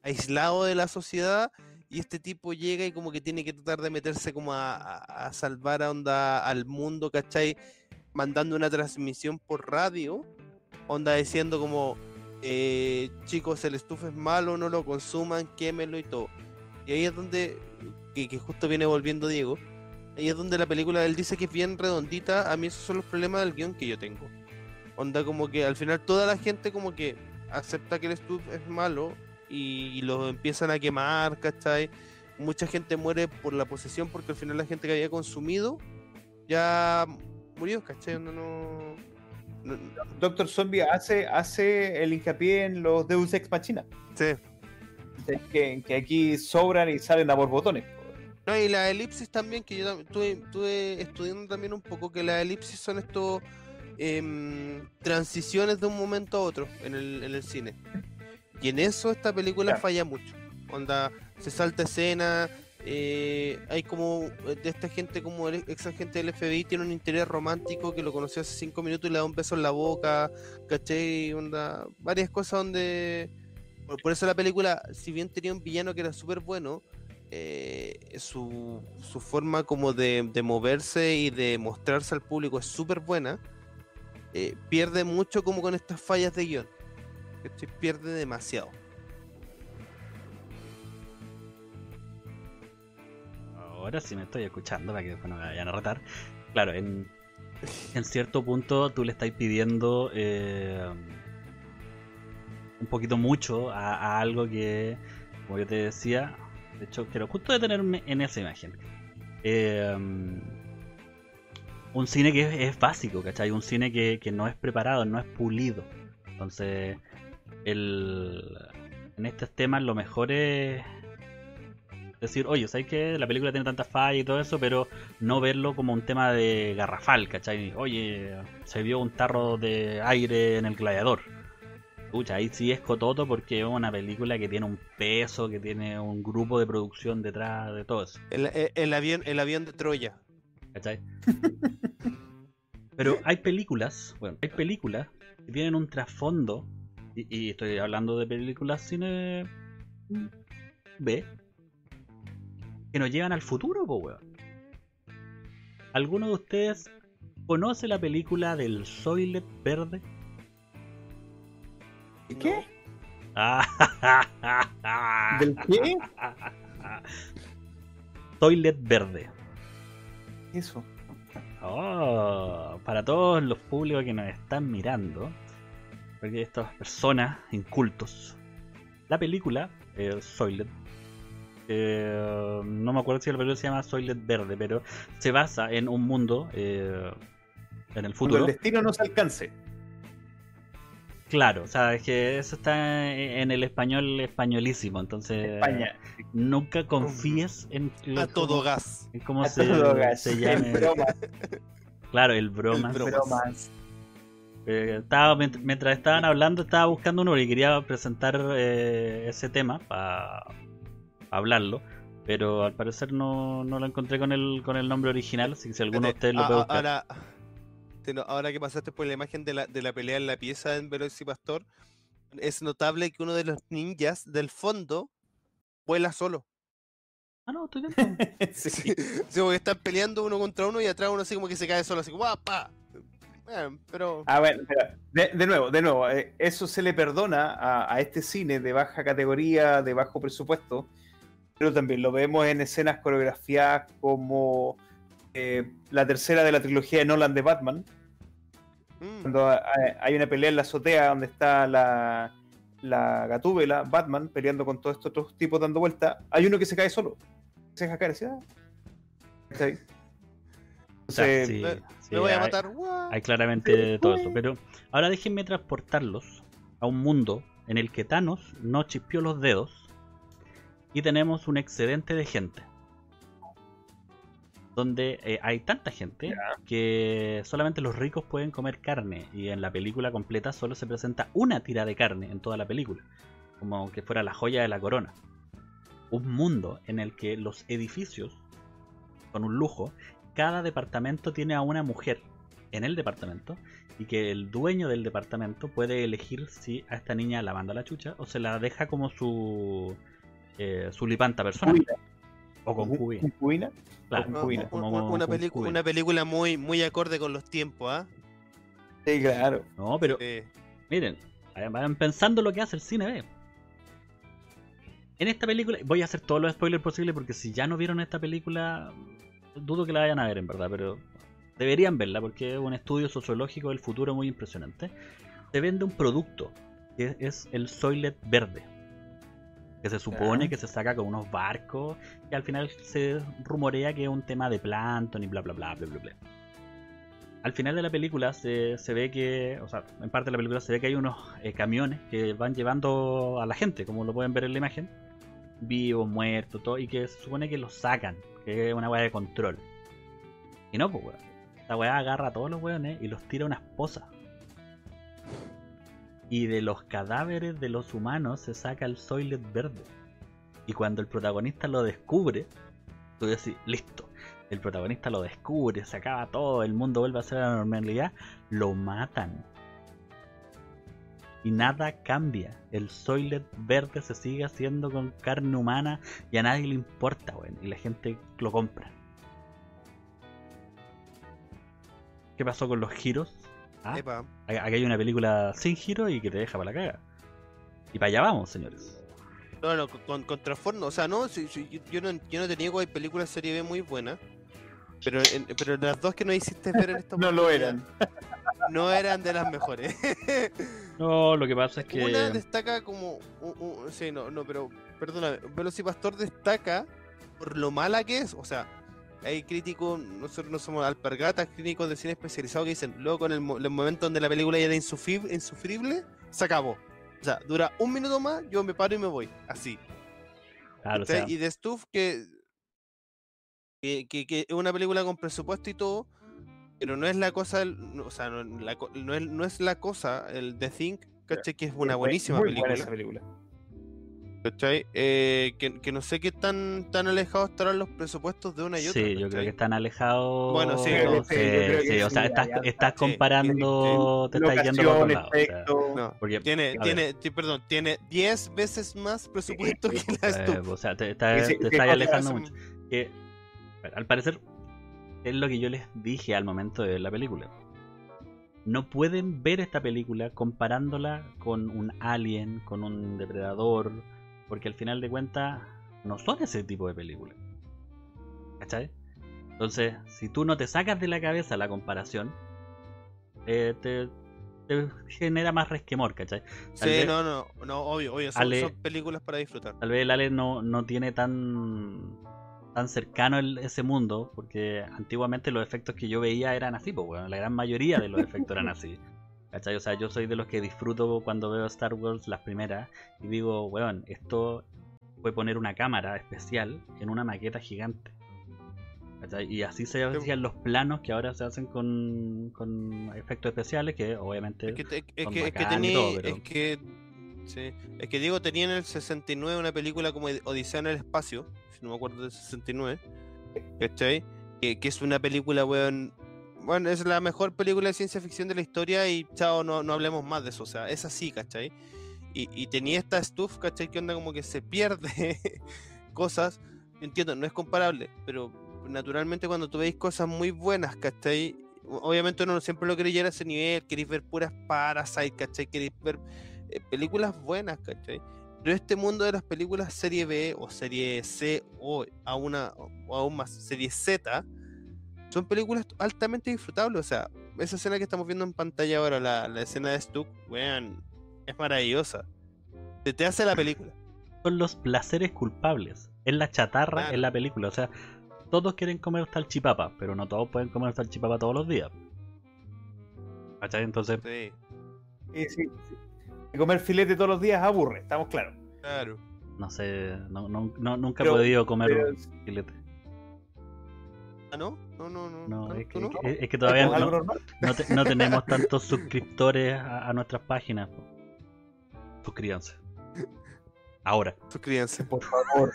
aislado de la sociedad y este tipo llega y como que tiene que tratar de meterse como a, salvar a onda al mundo, ¿cachai? Mandando una transmisión por radio, onda diciendo como, eh, chicos, el estufa es malo, no lo consuman, quémelo y todo. Y ahí es donde, que, que justo viene volviendo Diego, ahí es donde la película él dice que es bien redondita, a mí esos son los problemas del guion que yo tengo. Onda como que al final toda la gente como que acepta que el estufa es malo y, lo empiezan a quemar, ¿cachai? Mucha gente muere por la posesión porque al final la gente que había consumido ya murió, ¿cachai? No, no, Doctor Zombie hace, hace el hincapié en los Deus Ex Machina. Sí. Que, que aquí sobran y salen a por botones. No, y la elipsis también, que yo estuve, estudiando también un poco, que la elipsis son estos em, transiciones de un momento a otro en el, en el cine. Y en eso esta película falla mucho. Onda, se salta escena, eh, hay como eh, de esta gente como el ex agente del FBI tiene un interés romántico que lo conoció hace cinco minutos y le da un beso en la boca, ¿caché? Onda, varias cosas donde... Por, eso la película, si bien tenía un villano que era súper bueno, eh, su, su, forma como de, de, moverse y de mostrarse al público es súper buena, pierde mucho como con estas fallas de guion. Pierde demasiado. Ahora sí me estoy escuchando para que después no me vayan a retar. Claro, en, en cierto punto tú le estás pidiendo eh, un poquito mucho a, algo que, como yo te decía, de hecho quiero justo detenerme en esa imagen. Eh, un cine que es, básico, ¿cachai? Un cine que, que, no es preparado, no es pulido. Entonces, el, en estos temas lo mejor es decir, oye, ¿sabes que la película tiene tantas fallas y todo eso, pero no verlo como un tema de garrafal, ¿cachai? Oye, se vio un tarro de aire en el gladiador. Escucha, ahí sí es cototo porque es una película que tiene un peso, que tiene un grupo de producción detrás de todo eso. El, el avión, el avión de Troya. ¿Cachai? pero hay películas, bueno, hay películas que tienen un trasfondo y, estoy hablando de películas cine B que nos llevan al futuro, po, weón. ¿Alguno de ustedes conoce la película del Soilet Verde? ¿Qué? ¿Del qué? Toilet Verde. Eso. Oh, para todos los públicos que nos están mirando, porque estas personas incultos. La película, eh, Soylent, eh, no me acuerdo si la película se llama Soylent Verde, pero se basa en un mundo eh, en el futuro. Cuando el destino no se alcance. Claro, o sea, es que eso está en el español españolísimo, entonces España. nunca confíes en a todo gas. En cómo se, se llame. Claro, el broma. El bromas. Eh, estaba, mientras estaban hablando, estaba buscando uno y quería presentar eh, ese tema para hablarlo. Pero al parecer no, no, lo encontré con el, con el nombre original, así que si alguno de ustedes lo puede buscar. Ahora, ahora que pasaste por la imagen de la, de la pelea en la pieza en Veloz y Pastor, es notable que uno de los ninjas del fondo vuela solo. Ah, no, estoy bien. sí. sí, porque están peleando uno contra uno y atrás uno así como que se cae solo, así como ¡pa! pero... A ver, de, nuevo, de nuevo, eh, eso se le perdona a, este cine de baja categoría, de bajo presupuesto, pero también lo vemos en escenas coreografiadas como eh, la tercera de la trilogía de Nolan de Batman, mm. cuando hay una pelea en la azotea donde está la, la Gatúbela, Batman, peleando con todos estos otros tipos dando vuelta, hay uno que se cae solo. Se deja caer, ¿sí? ¿Está ahí? O sea, Entonces, sí, me- sí, Me voy a hay- matar. ¡guau! Hay claramente todo eso. Pero ahora déjenme transportarlos a un mundo en el que Thanos no chispeó los dedos y tenemos un excedente de gente. Donde eh, hay tanta gente que solamente los ricos pueden comer carne y en la película completa solo se presenta una tira de carne en toda la película. Como que fuera la joya de la corona. Un mundo en el que los edificios, con un lujo, cada departamento tiene a una mujer en el departamento y que el dueño del departamento puede elegir si a esta niña la manda a la chucha o se la deja como su eh, su lipanta personal. O concubina. Concubina. Claro, concubina. como- una, como una pelicu- concubina. una película muy, muy acorde con los tiempos, ¿ah? Sí, claro. No, pero Sí. miren, vayan- pensando lo que hace el cine B. En esta película, voy a hacer todos los spoilers posibles porque si ya no vieron esta película, dudo que la vayan a ver en verdad, pero deberían verla porque es un estudio sociológico del futuro muy impresionante. Se vende un producto que es el Soylent verde, que se supone que se saca con unos barcos y al final se rumorea que es un tema de plancton y bla bla bla bla bla bla. Al final de la película se, se ve que, o sea, en parte de la película se ve que hay unos eh, camiones que van llevando a la gente, como lo pueden ver en la imagen, vivos, muertos, todo, y que se supone que los sacan, que es una weá de control. Y no, pues weón. Esta weá agarra a todos los weones y los tira a una esposa. Y de los cadáveres de los humanos se saca el Soylent verde. Y cuando el protagonista lo descubre, tú decís, listo. El protagonista lo descubre, se acaba todo, el mundo vuelve a ser la normalidad, lo matan. Y nada cambia. El Soylent verde se sigue haciendo con carne humana y a nadie le importa, weón. Y la gente lo compra. ¿Qué pasó con los giros? Ah, Epa. Aquí hay una película sin giro y que te deja para la caga. Y para allá vamos, señores. No, no, con, con trastorno, o sea, no, yo, no, yo no te niego, hay películas serie B muy buenas, pero, en- pero las dos que nos hiciste ver en esta No lo eran. No eran de las mejores. No, lo que pasa es que. Una destaca como, sí, no, no, pero, perdóname, Velocipastor destaca por lo mala que es, o sea, hay críticos, nosotros no somos alpargatas, críticos de cine especializado que dicen, luego en el, mo- el momento donde la película ya era insufri- insufrible, se acabó. O sea, dura un minuto más, yo me paro y me voy, así. Claro, o Y de Stuff que, que, que- que es una película con presupuesto y todo, pero no es la cosa, o sea, no, la co- no es, no es la cosa, el The Think, ¿cachai? Que es una buenísima muy película. buena esa película. ¿Cachai? Eh, que, que no sé qué tan, tan alejados estarán los presupuestos de una y otra. sí, yo creo ¿cachai? que están alejados. Bueno, sí, no, sí, sí, que sí, o sea, sí, estás, estás sí, comparando, te estás yendo por otro Locación, lado. o sea, efecto. No, porque, tiene, tiene, ti- perdón, tiene 10 veces más presupuesto que la eh, Stuff. o sea, te, estás- Sí, sí, te estás alejando mucho. Que, al parecer, es lo que yo les dije al momento de ver la película. No pueden ver esta película comparándola con un alien, con un depredador, porque al final de cuentas no son ese tipo de películas. ¿Cachai? Entonces, si tú no te sacas de la cabeza la comparación, eh, te, te genera más resquemor, ¿cachai? Tal Sí, vez- no, no, no, obvio, obvio, son, Ale- son películas para disfrutar. Tal vez el Ale no, no tiene tan tan cercano el- ese mundo, porque antiguamente los efectos que yo veía eran así, pues bueno, la gran mayoría de los efectos eran así. ¿Cachai? O sea, yo soy de los que disfruto cuando veo Star Wars las primeras y digo, weón, esto fue poner una cámara especial en una maqueta gigante. ¿Cachai? Y así se hacían los planos que ahora se hacen con, con efectos especiales, que obviamente... Es que, te- es son que, es que bacán y tenía, todo, pero- es que, sí, es que Diego tenía en el 69 una película como Odisea en el espacio, si no me acuerdo del 69, ¿cachai? Que, que es una película, weón, bueno, es la mejor película de ciencia ficción de la historia y chao, no, no hablemos más de eso, o sea, es así, ¿cachai? Y, y tenía esta stuff, ¿cachai? Que onda como que se pierde cosas, entiendo, no es comparable, pero naturalmente cuando tú veis cosas muy buenas, ¿cachai? Obviamente uno no siempre lo queréis llegar a ese nivel, queréis ver puras Parasite, ¿cachai? Queréis ver eh, películas buenas, ¿cachai? Pero este mundo de las películas serie B o serie C o, a una, o aún más serie Z son películas altamente disfrutables. O sea, esa escena que estamos viendo en pantalla ahora, la, la escena de Stuck, weón, es maravillosa. Se te hace la película. Son los placeres culpables. Es la chatarra Claro. en la película. O sea, todos quieren comer salchipapa, pero no todos pueden comer salchipapa todos los días. ¿Cachai? Entonces, Sí, Sí, sí, sí. Y comer filete todos los días aburre, estamos claros. claro. no sé, no, no- no- nunca he podido comer pero- filete. ¿Ah, no? No, no, no. No, ¿no? es ¿Tú que, no? es- es que todavía ¿Es algo no, te- no tenemos tantos suscriptores a, a nuestras páginas. Suscríbanse. Ahora. Suscríbanse. Por favor.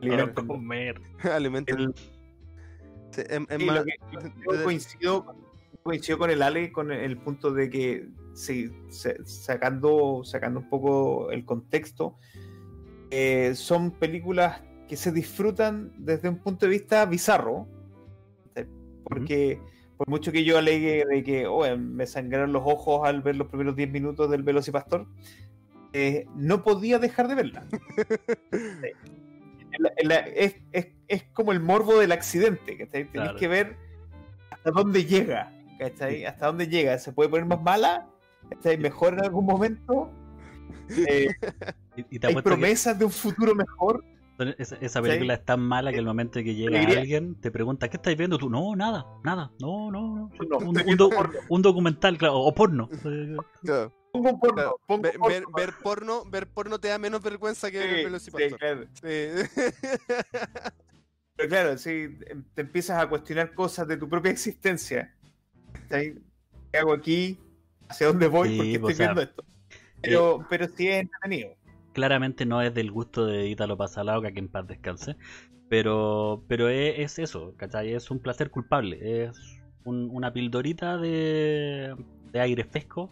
Quiero comer. Alimenten. Sí, Sí, más- yo coincido, coincido con el Ale con el punto de que sí, se- sacando, sacando un poco el contexto, eh, son películas que se disfrutan desde un punto de vista bizarro. Porque por mucho que yo alegue de que "Oh, me sangraron los ojos al ver los primeros 10 minutos del Velocipastor, eh, no podía dejar de verla. Sí. La- la- es, es- es como el morbo del accidente, ¿cachai? Tenés Claro. que ver hasta dónde llega, ¿cachai? Hasta dónde llega. ¿Se puede poner más mala? ¿Cachai? ¿Mejor en algún momento? Eh, Y, te ¿Hay que promesas de un futuro mejor? Esa, esa película es tan mala que el momento que llega alguien te pregunta, ¿qué estáis viendo tú? No, nada, nada. No, no, no. No, un, un do- un documental, claro, o porno. Eh, Claro, Pongo porno, claro. pongo Ver, porno. ver- ver porno, ver porno te da menos vergüenza que ver Sí, el Velocipastor. sí, claro. Sí. Pero claro, sí, te empiezas a cuestionar cosas de tu propia existencia. ¿Qué hago aquí? ¿Hacia dónde voy? Sí, ¿Por qué pues, estoy o sea, viendo esto? Pero, pero sí es entretenido. Claramente no es del gusto de Ítalo Pasalauca, que en paz descanse. Pero, pero es, es eso, ¿cachai? Es un placer culpable. Es un- una pildorita de, de aire fresco.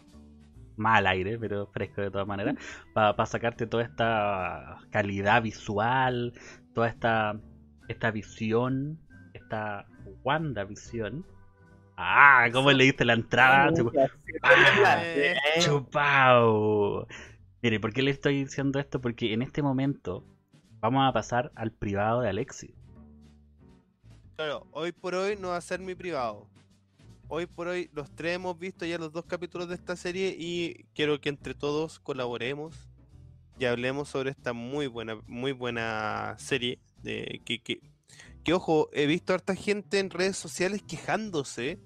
Mal aire, pero fresco de todas maneras. Para sacarte toda esta calidad visual, toda esta, esta visión, esta Wanda visión. Ah, ¿cómo le diste la entrada? Ah, Eh, Chupao. Mire, ¿por qué le estoy diciendo esto? Porque en este momento vamos a pasar al privado de Alexi. Claro, hoy por hoy no va a ser mi privado. Hoy por hoy los tres hemos visto ya los dos capítulos de esta serie y quiero que entre todos colaboremos y hablemos sobre esta muy buena, muy buena serie. De, que, que, que, ojo, he visto a harta gente en redes sociales quejándose,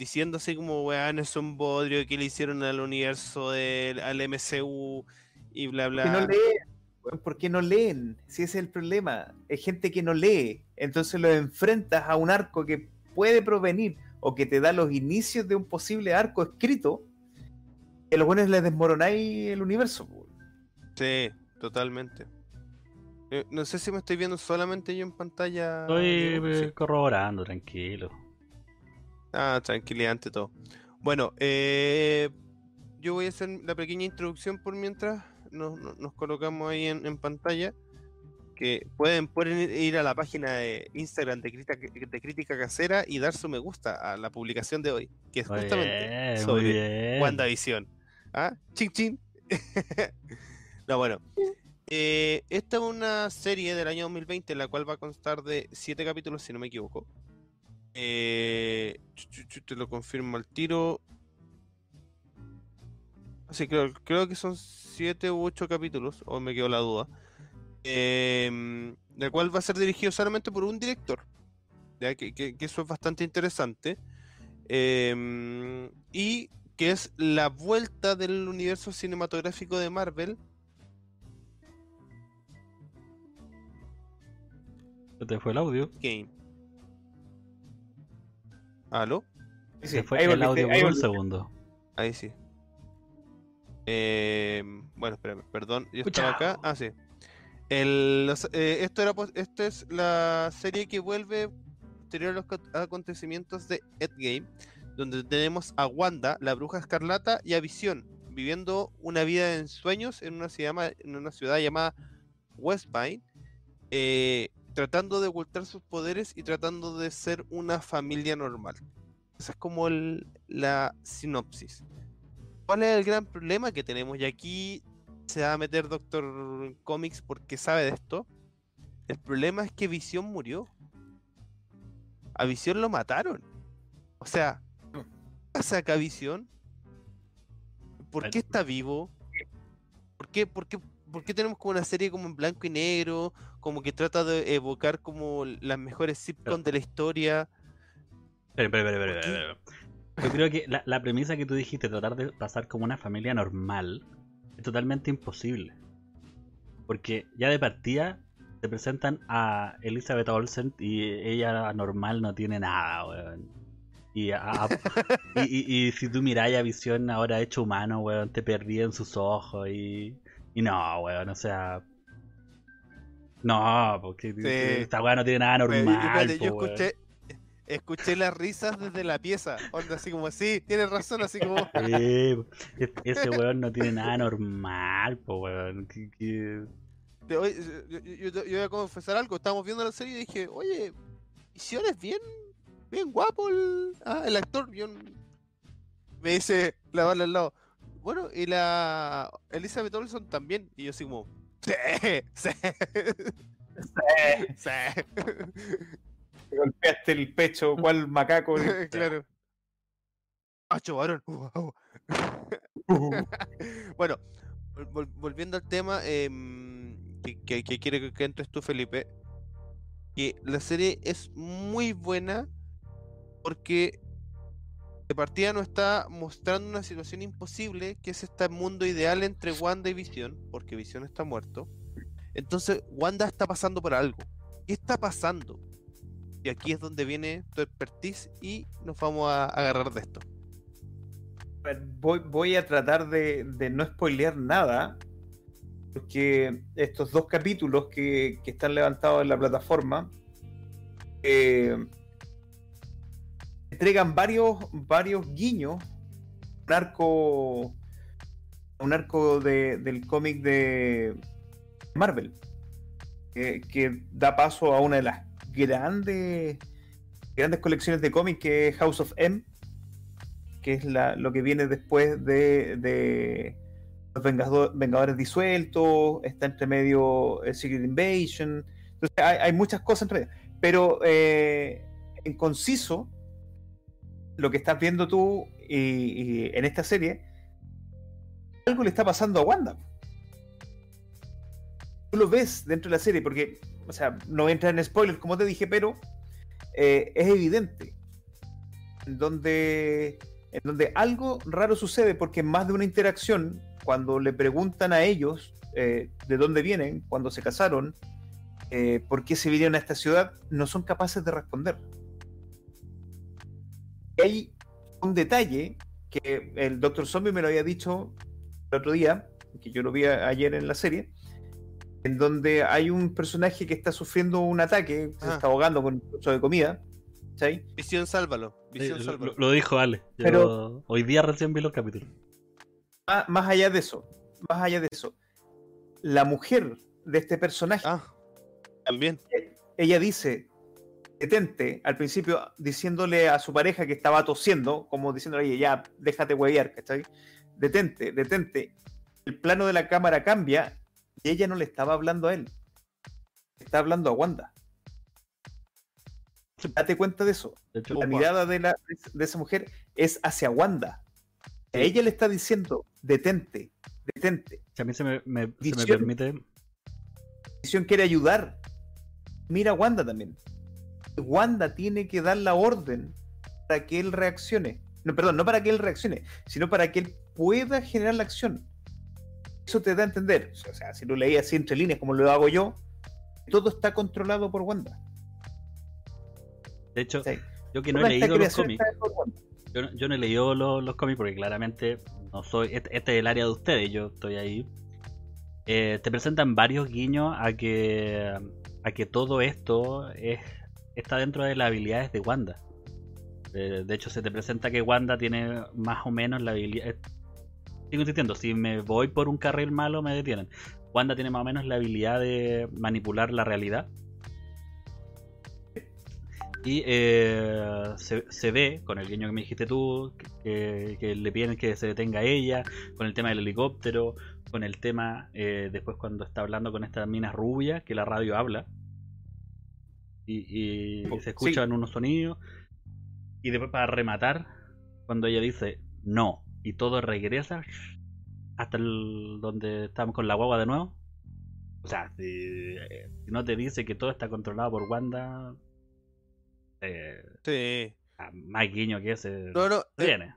diciendo así como, weón, es un bodrio que le hicieron al universo del al MCU y bla ¿Por qué no bla. leen? ¿Por qué no leen? Si ese es el problema. Hay gente que no lee. Entonces lo enfrentas a un arco que puede provenir o que te da los inicios de un posible arco escrito. Y a los buenos les desmoronáis el universo. Sí, totalmente. Eh, No sé si me estoy viendo solamente yo en pantalla. Estoy eh, Sí. corroborando, tranquilo. Ah, tranquilidad ante todo. Bueno, eh, yo voy a hacer la pequeña introducción por mientras nos, colocamos ahí en, en pantalla. Que pueden, pueden ir- a la página de Instagram de Crítica, de Crítica Casera y dar su me gusta a la publicación de hoy, que es Muy justamente bien, sobre. WandaVision. ¿Ah? Chin chin. no, bueno. Eh, esta es una serie del año 2020, la cual va a constar de siete capítulos, si no me equivoco. Eh, te lo confirmo al tiro. Sí, creo, creo que son siete u ocho capítulos, o me quedó la duda. Em, la cual va a ser dirigido solamente por un director. ¿ya? Que, que- que eso es bastante interesante. Em, y que es la vuelta del universo cinematográfico de Marvel. Te fue el audio. Game. ¿Aló? Sí, Se fue ahí el volviste, audio ahí un volviste. segundo. Ahí sí. Em, bueno, espérame, perdón. Yo estaba acá. Ah, sí. El, los- eh, esto era, esta es la serie que vuelve posterior a los co- acontecimientos de Endgame, donde tenemos a Wanda, la bruja escarlata, y a Visión, viviendo una vida en sueños en una ciudad, en una ciudad llamada Westpine, eh, tratando de ocultar sus poderes y tratando de ser una familia normal. Esa es como el- la sinopsis. ¿Cuál es el gran problema que tenemos? Y aquí se va a meter Doctor Comics porque sabe de esto. El problema es que Visión murió. A Visión lo mataron. O sea, ¿qué pasa acá Visión? ¿Por qué está vivo? ¿Por qué, por, qué, ¿Por qué tenemos como una serie como en blanco y negro? Como que trata de evocar como las mejores sitcoms de la historia. Espera, espera, espera, espera, Yo creo que la, la premisa que tú dijiste, tratar de pasar como una familia normal, es totalmente imposible. Porque ya de partida te presentan a Elizabeth Olsen y ella normal no tiene nada, weón. Y, y, y, si tú miráis a Visión ahora hecho humano, weón, te perdí en sus ojos y, y no, weón, o sea... No, porque esta weón no tiene nada normal. yo escuché, escuché las risas desde la pieza. Onda así como, sí, tienes razón, así como. ese weón no tiene nada normal, po weón. yo, voy a confesar algo. Estábamos viendo la serie y dije, oye, Visión es bien, bien guapo el, ah, el actor. me dice la bala al lado. Bueno, y la Elizabeth Olson también. Y yo así como, sí, sí. Sí. sí. golpeaste el pecho, cual macaco. claro. Hacho varón. bueno, volviendo al tema, em, que, que, quiere que entres tú, Felipe. Que la serie es muy buena porque de partida nos está mostrando una situación imposible, que es este mundo ideal entre Wanda y Visión, porque Visión está muerto. Entonces, Wanda está pasando por algo. ¿Qué está pasando? Y aquí es donde viene tu expertise y nos vamos a agarrar de esto. Voy, a tratar de, no spoilear nada, porque estos dos capítulos que, están levantados en la plataforma eh, entregan varios, varios guiños, un arco, un arco del cómic de Marvel, que da paso a una de las grandes, grandes colecciones de cómics que es House of M, que es la, lo que viene después de, los Vengadores, disueltos, está entre medio el Secret Invasion, entonces hay, muchas cosas entre pero eh, en conciso, lo que estás viendo tú y, en esta serie, algo le está pasando a Wanda. Tú lo ves dentro de la serie, porque o sea, no voy a entrar en spoilers, como te dije, pero eh, es evidente en donde, en donde algo raro sucede, porque más de una interacción, cuando le preguntan a ellos eh, de dónde vienen, cuando se casaron, eh, por qué se vinieron a esta ciudad, no son capaces de responder. Hay un detalle que el Dr. Zombie me lo había dicho el otro día, que yo lo vi ayer en la serie, en donde hay un personaje que está sufriendo un ataque, se ah. está ahogando con un trozo de comida. ¿sí? Visión, sálvalo. Visión, sálvalo. Lo, dijo Ale. Pero hoy día recién vi los capítulos. más allá de eso, más allá de eso, la mujer de este personaje. Ah, también. Ella dice, detente, al principio diciéndole a su pareja que estaba tosiendo, como diciéndole, oye, ya, déjate huevear, ¿cachai? Detente, detente. El plano de la cámara cambia y ella no le estaba hablando a él, está hablando a Wanda. Date cuenta de eso. la mirada de, la, de esa mujer es hacia Wanda. A ella le está diciendo, detente, detente. Si a mí se me, me, se me permite. Visión quiere ayudar. Mira a Wanda también. Wanda tiene que dar la orden para que él reaccione. No, perdón, no para que él reaccione, sino para que él pueda generar la acción eso te da a entender, o sea, si lo leí así entre líneas como lo hago yo, todo está controlado por Wanda. De hecho, yo que no he leído los cómics, yo, no he leído los, cómics porque claramente no soy, este, este, es el área de ustedes, yo estoy ahí. Eh, te presentan varios guiños a que a que todo esto es, está dentro de las habilidades de Wanda. Eh, de hecho, se te presenta que Wanda tiene más o menos la habilidad, sigo insistiendo, si me voy por un carril malo me detienen. Wanda tiene más o menos la habilidad de manipular la realidad. Y eh, se, ve, con el guiño que me dijiste tú, que, le piden que se detenga ella, con el tema del helicóptero, con el tema, eh, después cuando está hablando con esta mina rubia, que la radio habla, y, se escuchan unos sonidos, y después para rematar, cuando ella dice no, y todo regresa hasta el, donde estamos con la guagua de nuevo. O sea, si, eh, si no te dice que todo está controlado por Wanda, eh, Sí. más guiño que ese No, no, eh, viene.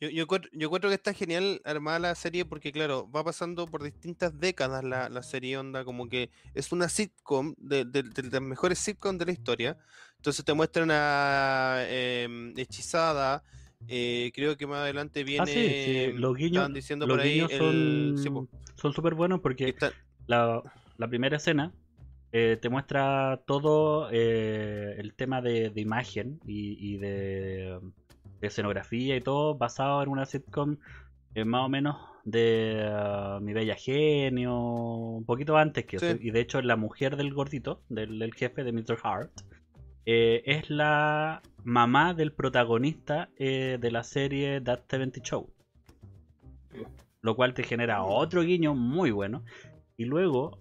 Yo, yo, encuentro, yo encuentro que está genial armada la serie porque, claro, va pasando por distintas décadas la, la serie onda, como que es una sitcom de, de- de las mejores sitcoms de la historia. Entonces te muestran a em, Hechizada, eh, creo que más adelante viene, Ah, sí, sí, los guiños, diciendo los por ahí, el- son súper buenos que porque está- la, la primera escena eh, te muestra todo eh, el tema de, de imagen y, de escenografía y todo basado en una sitcom eh, más o menos de ah, Mi Bella Genio, un poquito antes que eso. Y de hecho la mujer del gordito, del, del jefe de Mr. Hart, eh, es la mamá del protagonista eh, de la serie That 70 Show. Lo cual te genera otro guiño muy bueno. Y luego,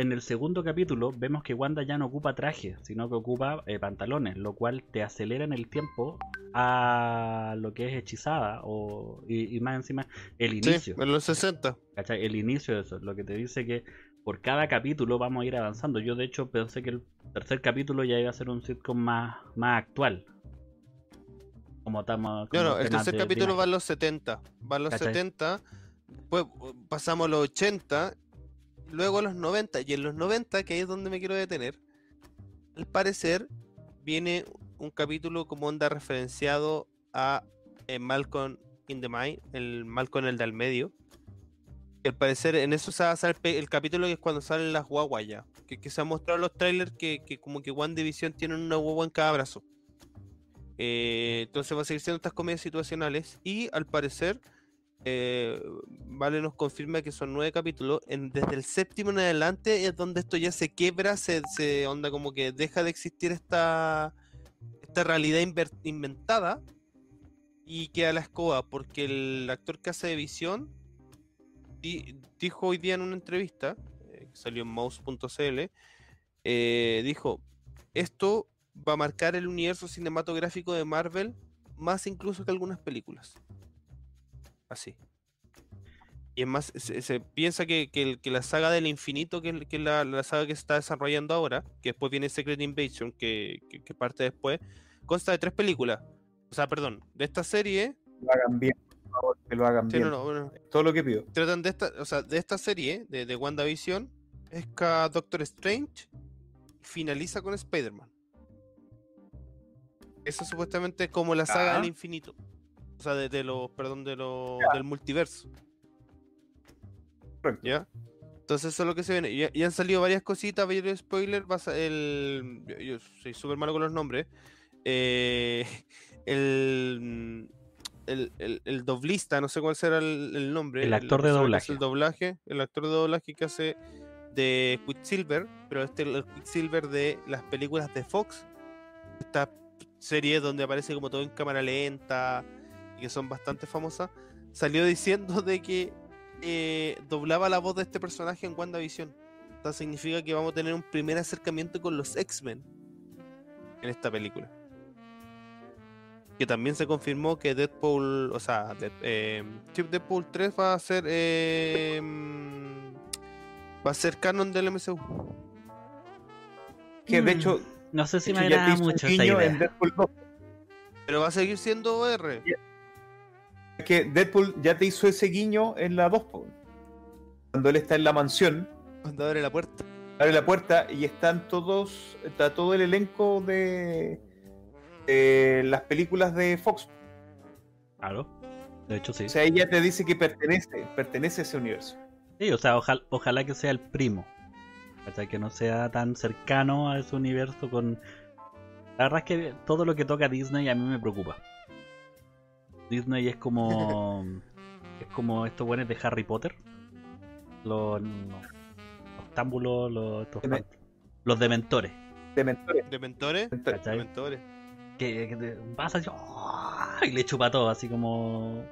en el segundo capítulo, vemos que Wanda ya no ocupa traje, sino que ocupa eh, pantalones, lo cual te acelera en el tiempo a lo que es hechizada o, y, y más encima el sí, inicio. en los 60. ¿cachai? El inicio de eso, lo que te dice que por cada capítulo vamos a ir avanzando. Yo de hecho pensé que el tercer capítulo ya iba a ser un sitcom más, más actual. Como estamos... No, no, el tercer capítulo va en los 70. Va en los ¿Cachai? 70. Después uh, pasamos a los 80. Luego a los 90. Y en los 90, que ahí es donde me quiero detener. Al parecer, viene un capítulo como onda referenciado a eh, Malcolm in the Mind. El Malcolm el de al medio. Al parecer, en eso se va a hacer el, capítulo que es cuando salen las guaguas ya. Que, se han mostrado los trailers que, como que One Division tiene una guagua en cada brazo. Eh, entonces va a seguir siendo estas comedias situacionales y al parecer eh, Vale nos confirma que son nueve capítulos. En, desde el séptimo en adelante es donde esto ya se quiebra, se, se onda como que deja de existir esta, esta realidad inventada y queda la escoba porque el actor que hace de visión di- dijo hoy día en una entrevista eh, que salió en mouse.cl eh, dijo esto va a marcar el universo cinematográfico de Marvel más incluso que algunas películas. Así. Y es más, se, se piensa que, que la saga del infinito, que es, que es la, la saga que se está desarrollando ahora, que después viene Secret Invasion, que, parte después, consta de tres películas. O sea, perdón, de esta serie, lo hagan bien, por favor, que lo hagan sí, bien. no, no, bueno, Todo lo que pido. tratan de esta, o sea, de esta serie, de, de WandaVision, es que Doctor Strange finaliza con Spider-Man. Eso supuestamente es como la saga Ya. del infinito. O sea, de, de los, perdón, de los, del multiverso. Correcto. ¿Ya? Entonces eso es lo que se viene. Y, y han salido varias cositas, varios spoilers. el, yo, yo soy súper malo con los nombres. Eh, el, el, el, el doblista, no sé cuál será el, el nombre. El actor de doblaje. El doblaje, el actor de doblaje que hace de Quicksilver, pero este el Quicksilver de las películas de Fox. Esta serie donde aparece como todo en cámara lenta y que son bastante famosas. Salió diciendo de que eh, doblaba la voz de este personaje en WandaVision. Esto significa que vamos a tener un primer acercamiento con los X-Men en esta película. Que también se confirmó que Deadpool, o sea, Dead- eh, Deadpool 3 va a ser eh, mm, va a ser canon del MCU. Que de Mm, hecho, No sé si me agrada mucho esa guiño en idea. Deadpool 2. Pero va a seguir siendo R. que Deadpool ya te hizo ese guiño en la 2. po. Cuando él está en la mansión, Cuando abre la puerta. abre la puerta y están todos, está todo el elenco de, de las películas de Fox. Claro. De hecho, sí. O sea, ella te dice que pertenece, pertenece a ese universo. Sí, o sea, ojalá, ojalá que sea el primo. ¿Cachai? Que no sea tan cercano a ese universo con... La verdad es que todo lo que toca Disney a mí me preocupa. Disney es como... es como estos buenos de Harry Potter. Los... Los támbulos, los... estos Deme- los dementores. De mentores. ¿De mentores? mentores. De ¿Cachai? mentores. Que, que te pasa así, ¡ah! y le chupa todo, así como...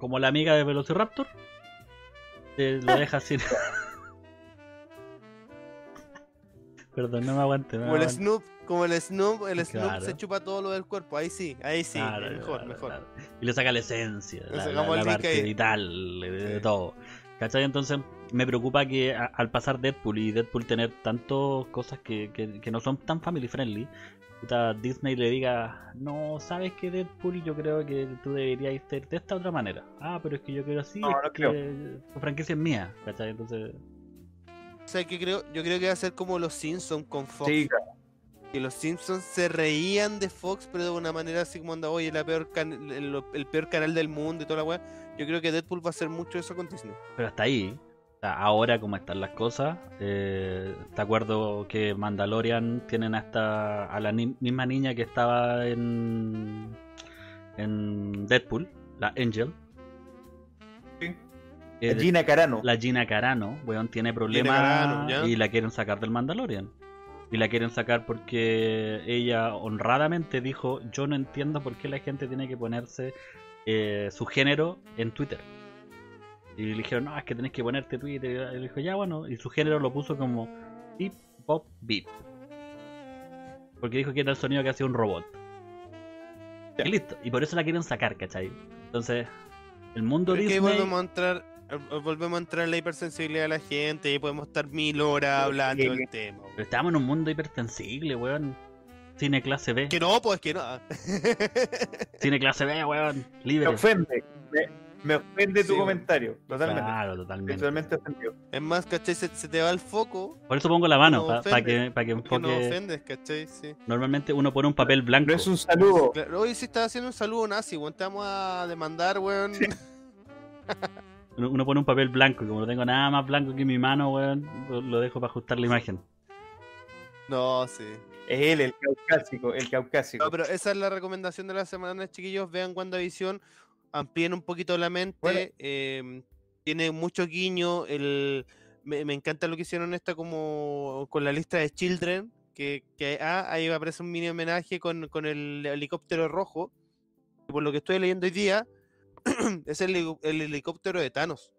Como la amiga de Velociraptor. Te lo deja así... Perdón, no me aguante. como el Snoop, como el Snoop, el Snoop se chupa todo lo del cuerpo. Ahí sí, ahí sí, mejor, mejor. Y le saca la esencia, la, la, parte vital de, todo. ¿Cachai? Entonces me preocupa que al pasar Deadpool y Deadpool tener tantas cosas que, que, que no son tan family friendly, Disney le diga, no, sabes que Deadpool yo creo que tú deberías ser de esta otra manera. Ah, pero es que yo quiero así, no, que tu franquicia es mía, ¿cachai? Entonces... O sea, que creo, yo creo que va a ser como los Simpsons con Fox. Que los Simpsons se reían de Fox, pero de una manera así como anda, oye, la peor el, peor canal del mundo y toda la weá. Yo creo que Deadpool va a hacer mucho eso con Disney. Pero hasta ahí, ahora como están las cosas, eh, te acuerdo que Mandalorian tienen hasta a la misma niña que estaba en en Deadpool, la Angel. La Gina Carano. La Gina Carano, weón, tiene problemas y la quieren sacar del Mandalorian. Y la quieren sacar porque ella honradamente dijo, yo no entiendo por qué la gente tiene que ponerse eh, su género en Twitter. Y le dijeron, no, es que tenés que ponerte Twitter. Y él dijo, ya bueno. Y su género lo puso como hip hop beat. Porque dijo que era el sonido que hacía un robot. Y listo. Y por eso la quieren sacar, ¿cachai? Entonces, el mundo dice Disney... volvemos a entrar, eh, volvemos a entrar en la hipersensibilidad de la gente y podemos estar mil horas hablando del tema. Pero estamos en un mundo hipersensible, weón. Cine clase B. Que no, pues que no. Cine clase B, weón. Libre. Me ofende. Me ofende tu comentario, totalmente. Claro, totalmente. Totalmente ofendido. Es más, ¿cachai? Se, te va el foco. Por eso pongo la mano, para que, pa que enfoque. no ofendes, ¿cachai? Sí. Normalmente uno pone un papel blanco. No es un saludo. Hoy sí estás haciendo un saludo nazi, weón. Te vamos a demandar, weón. uno pone un papel blanco y como no tengo nada más blanco que mi mano, weón, lo dejo para ajustar la imagen. No, sí. Es él, el caucásico, el caucásico. No, pero esa es la recomendación de la semana, chiquillos. Vean WandaVision amplíen un poquito la mente. Em, tiene mucho guiño. El, me, encanta lo que hicieron esta como con la lista de Children. Que, que ah, ahí aparece un mini homenaje con, el helicóptero rojo. Por lo que estoy leyendo hoy día, es el, helicóptero de Thanos.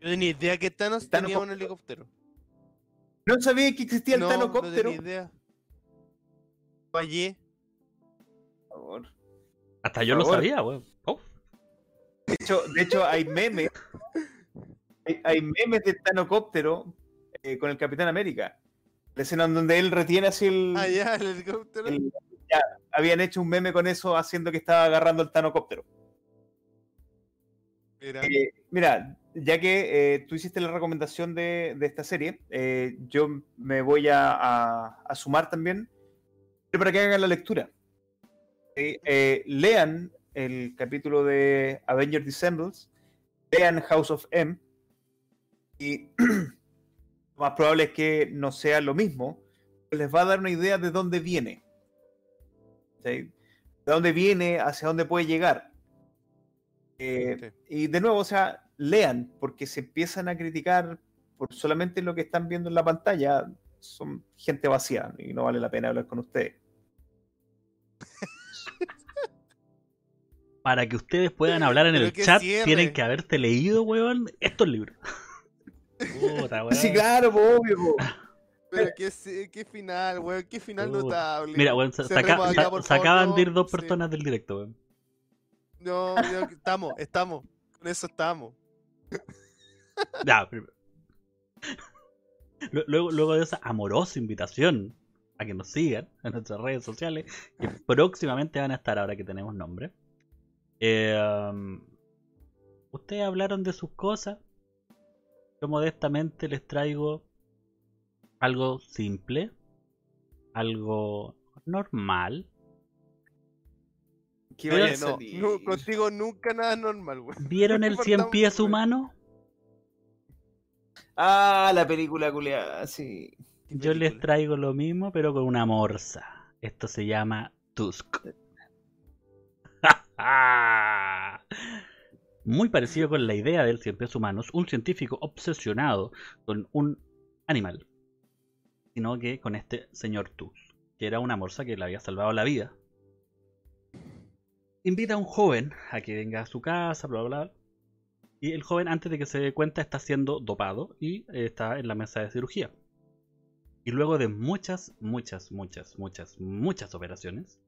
No tenía idea que Thanos, tenía un helicóptero. No sabía que existía el no, No tenía idea. Fallé. Por favor. Hasta yo lo sabía, weón. De hecho, de hecho hay memes. Hay, memes de Tanocóptero eh, con el Capitán América. La escena en donde él retiene así el. Ah, ya, el helicóptero. ya, habían hecho un meme con eso haciendo que estaba agarrando el Tanocóptero. Eh, mira, ya que eh, tú hiciste la recomendación de, esta serie, yo me voy a, sumar también para que hagan la lectura. lean el capítulo de Avengers Dissembles, vean House of M y lo más probable es que no sea lo mismo, les va a dar una idea de dónde viene. De dónde viene, hacia dónde puede llegar. Eh, y de nuevo, o sea, lean, porque se empiezan a criticar por solamente lo que están viendo en la pantalla, son gente vacía y no vale la pena hablar con ustedes. para que ustedes puedan hablar en el chat, tienen que haberte leído, weón, estos libros. Puta, weón. Sí, claro, obvio, Pero qué, qué final, weón, qué final notable. Mira, weón, se, acaban de ir dos personas del directo, weón. No, estamos, estamos. Con eso estamos. Ya, primero. Luego, luego de esa amorosa invitación a que nos sigan en nuestras redes sociales, que próximamente van a estar ahora que tenemos nombre. Eh, ustedes hablaron de sus cosas. Yo modestamente les traigo algo simple, algo normal. No, contigo nunca nada normal, ¿Vieron el 100 pies humano? Ah, la película culeada, sí. Yo les traigo lo mismo, pero con una morsa. Esto se llama Tusk. Muy parecido con la idea del cien pies humanos, un científico obsesionado con un animal, sino que con este señor Tus, que era una morsa que le había salvado la vida. Invita a un joven a que venga a su casa, bla, bla, bla. Y el joven, antes de que se dé cuenta, está siendo dopado y está en la mesa de cirugía. Y luego de muchas, muchas, muchas, muchas, muchas operaciones,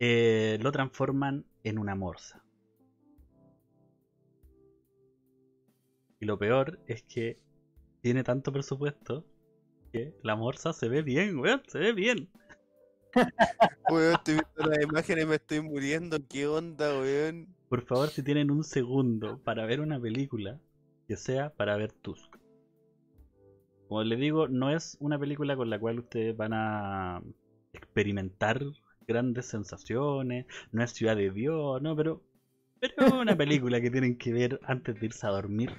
eh, lo transforman en una morsa. Y lo peor es que tiene tanto presupuesto que la morsa se ve bien, weón, se ve bien. Weón, estoy viendo las imágenes y me estoy muriendo. ¿Qué onda, weón? Por favor, si tienen un segundo para ver una película, que sea para ver Tusk. Como les digo, no es una película con la cual ustedes van a experimentar grandes sensaciones, no es Ciudad de Dios, no, pero, pero es una película que tienen que ver antes de irse a dormir.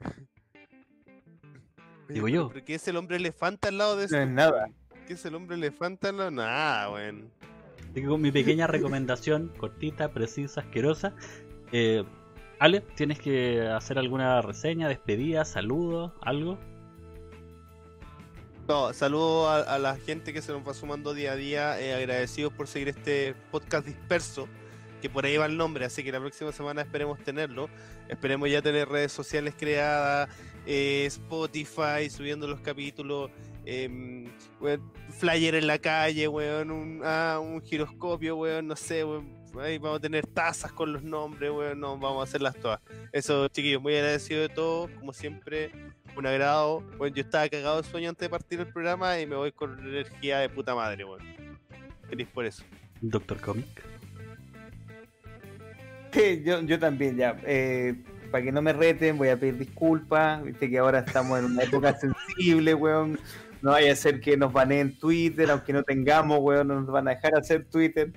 Digo yo. ¿Por qué es el hombre elefante al lado de eso? No es nada. ¿Qué es el hombre elefante al lado? Nada, weón. Así que con mi pequeña recomendación, cortita, precisa, asquerosa. Eh, Ale, ¿tienes que hacer alguna reseña, despedida, saludo, algo? No, saludo a, a la gente que se nos va sumando día a día, eh, agradecidos por seguir este podcast disperso, que por ahí va el nombre, así que la próxima semana esperemos tenerlo, esperemos ya tener redes sociales creadas, eh, Spotify, subiendo los capítulos, weón, flyer en la calle, weón, un, ah, un giroscopio, weón, no sé, weón, ahí vamos a tener tazas con los nombres, weón, no, vamos a hacerlas todas. Eso, chiquillos, muy agradecido de todo, como siempre, un agrado. Bueno, yo estaba cagado de sueño antes de partir el programa y me voy con energía de puta madre, weón. Feliz por eso. Doctor Comic. Sí, yo, yo también, ya. Eh, para que no me reten, voy a pedir disculpas. Viste que ahora estamos en una época sensible, weón. No vaya a ser que nos baneen Twitter, aunque no tengamos, weón, no nos van a dejar hacer Twitter.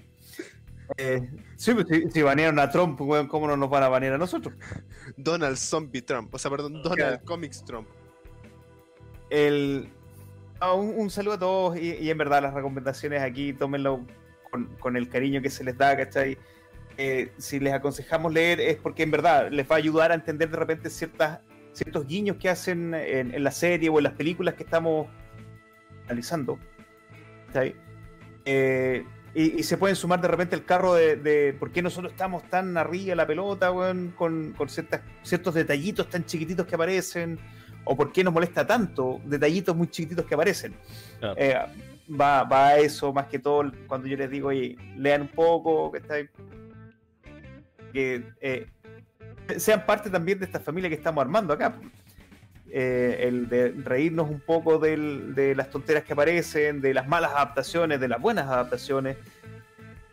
Eh, sí, pues, si, si banearon a Trump, weón, ¿cómo no nos van a banear a nosotros? Donald Zombie Trump, o sea, perdón, Donald Claro. Comics Trump. El, ah, un, un saludo a todos y, y en verdad las recomendaciones aquí tómenlo con, con el cariño que se les da, ¿cachai? Eh, si les aconsejamos leer es porque en verdad les va a ayudar a entender de repente ciertas, ciertos guiños que hacen en, en la serie o en las películas que estamos analizando. ¿cachai? Eh, y, y se pueden sumar de repente el carro de, de por qué nosotros estamos tan arriba de la pelota, weón, con, con ciertas, ciertos detallitos tan chiquititos que aparecen, o por qué nos molesta tanto detallitos muy chiquititos que aparecen. Claro. Eh, va, va a eso más que todo cuando yo les digo, oye, lean un poco, que, está- que eh, sean parte también de esta familia que estamos armando acá. Eh, el de reírnos un poco de las tonteras que aparecen, de las malas adaptaciones, de las buenas adaptaciones.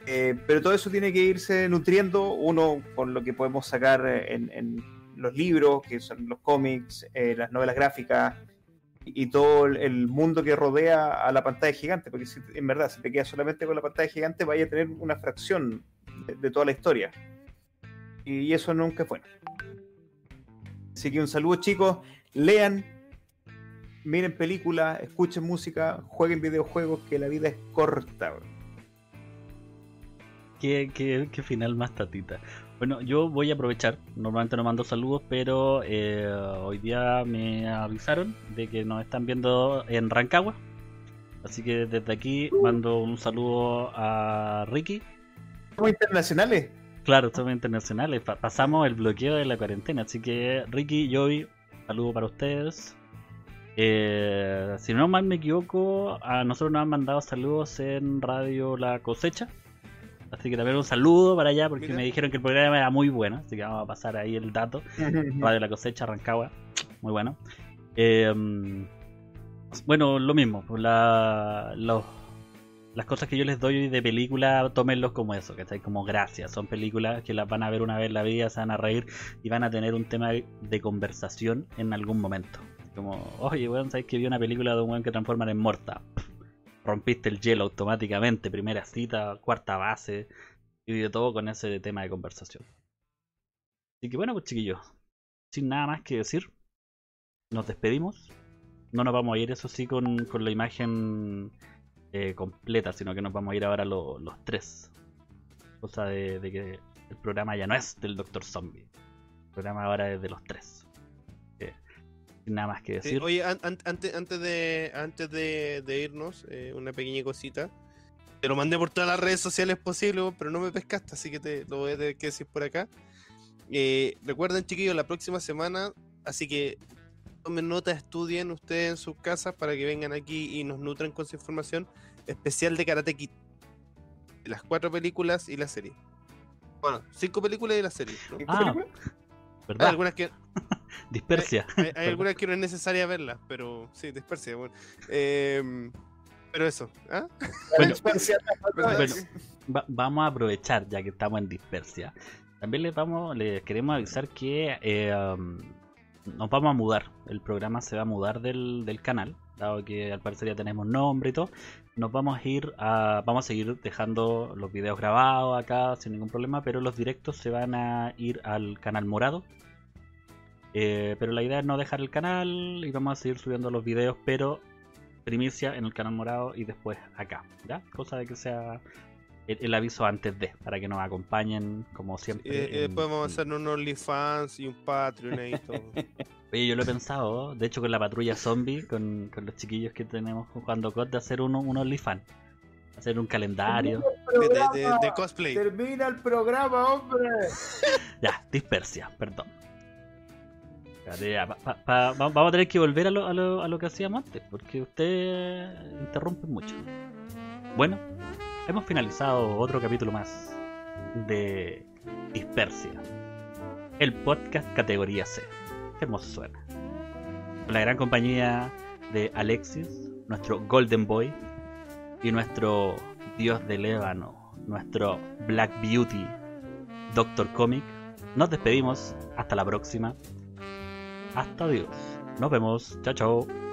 Eh, pero todo eso tiene que irse nutriendo, uno con lo que podemos sacar en, los libros, que son los cómics, eh, las novelas gráficas y todo el, mundo que rodea a la pantalla gigante, porque en verdad, si te quedas solamente con la pantalla gigante, vaya a tener una fracción de, de toda la historia. Y eso nunca es bueno. Así que un saludo chicos, lean, miren películas, escuchen música, jueguen videojuegos, que la vida es corta. ¿Qué, qué, qué final más tatita. Bueno, yo voy a aprovechar. Normalmente no mando saludos, pero eh, hoy día me avisaron de que nos están viendo en Rancagua. Así que desde aquí mando un saludo a Ricky. Somos internacionales. Claro, somos internacionales. pa- pasamos el bloqueo de la cuarentena. Así que Ricky, Joey, saludo para ustedes. Eh, si no mal me equivoco, a nosotros nos han mandado saludos en Radio La Cosecha. Así que también un saludo para allá porque Mira. me dijeron que el programa era muy bueno. Así que vamos a pasar ahí el dato. Radio La Cosecha, Rancagua. Muy bueno. Eh, bueno, lo mismo. La, los- las cosas que yo les doy de película, tómenlos como eso, que Como gracias. Son películas que las van a ver una vez en la vida, se van a reír y van a tener un tema de conversación en algún momento. Como, oye, weón, ¿sabes que vi una película de un weón que transforman en morta? Rompiste el hielo automáticamente, primera cita, cuarta base, y de todo con ese tema de conversación. Así que bueno, pues chiquillos, sin nada más que decir, nos despedimos. No nos vamos a ir, eso sí, con, con la imagen eh, completa, sino que nos vamos a ir ahora lo- los tres. Cosa de, de que el programa ya no es del Doctor Zombie. El programa ahora es de los tres. Eh, sin nada más que Sí, decir. oye, an- an- antes, antes de antes de, de irnos, eh, una pequeña cosita. Te lo mandé por todas las redes sociales posibles, pero no me pescaste, así que te lo voy a tener que decir por acá. Eh, recuerden, chiquillos, la próxima semana, así que tomen nota, estudien ustedes en sus casas para que vengan aquí y nos nutran con su información especial de Karate Kid. Las cuatro películas y la serie. Bueno, cinco películas y la serie. ¿no? ¿Qué Ah? Hay ¿Verdad? algunas que Dispersia. hay, hay algunas que no es necesaria verlas, pero sí, dispersia. Bueno. Em, pero eso. ¿ah? Bueno, Dispersia. bueno, va- vamos a aprovechar ya que estamos en dispersia. También les vamos, les queremos avisar que eh, um, nos vamos a mudar. El programa se va a mudar del, del canal, dado que al parecer ya tenemos nombre y todo. Nos vamos a ir a, vamos a seguir dejando los videos grabados acá sin ningún problema, pero los directos se van a ir al canal morado. Eh, pero la idea es no dejar el canal y vamos a seguir subiendo los videos, pero primicia en el canal morado y después acá, ¿ya? Cosa de que sea el, el aviso antes de, para que nos acompañen como siempre. Y, y en- después vamos a en- hacer un OnlyFans y un Patreon ahí y todo. Oye, yo lo he pensado, de hecho con la patrulla zombie, con, con los chiquillos que tenemos jugando COD, de hacer uno, un OnlyFans. Hacer un calendario. De, de- de- de cosplay. Termina el programa, hombre. Ya, dispersia, perdón. Espérate, ya, pa- pa- pa- va- vamos a tener que volver a lo, a, lo, a lo que hacíamos antes, porque usted interrumpe mucho. Bueno, hemos finalizado otro capítulo más de Dispersia, el podcast categoría C. Qué hermoso suena. Con la gran compañía de Alexis, nuestro Golden Boy, y nuestro Dios del Ébano, nuestro Black Beauty, Doctor Comic. Nos despedimos. Hasta la próxima. Hasta Dios. Nos vemos. Chao, chao.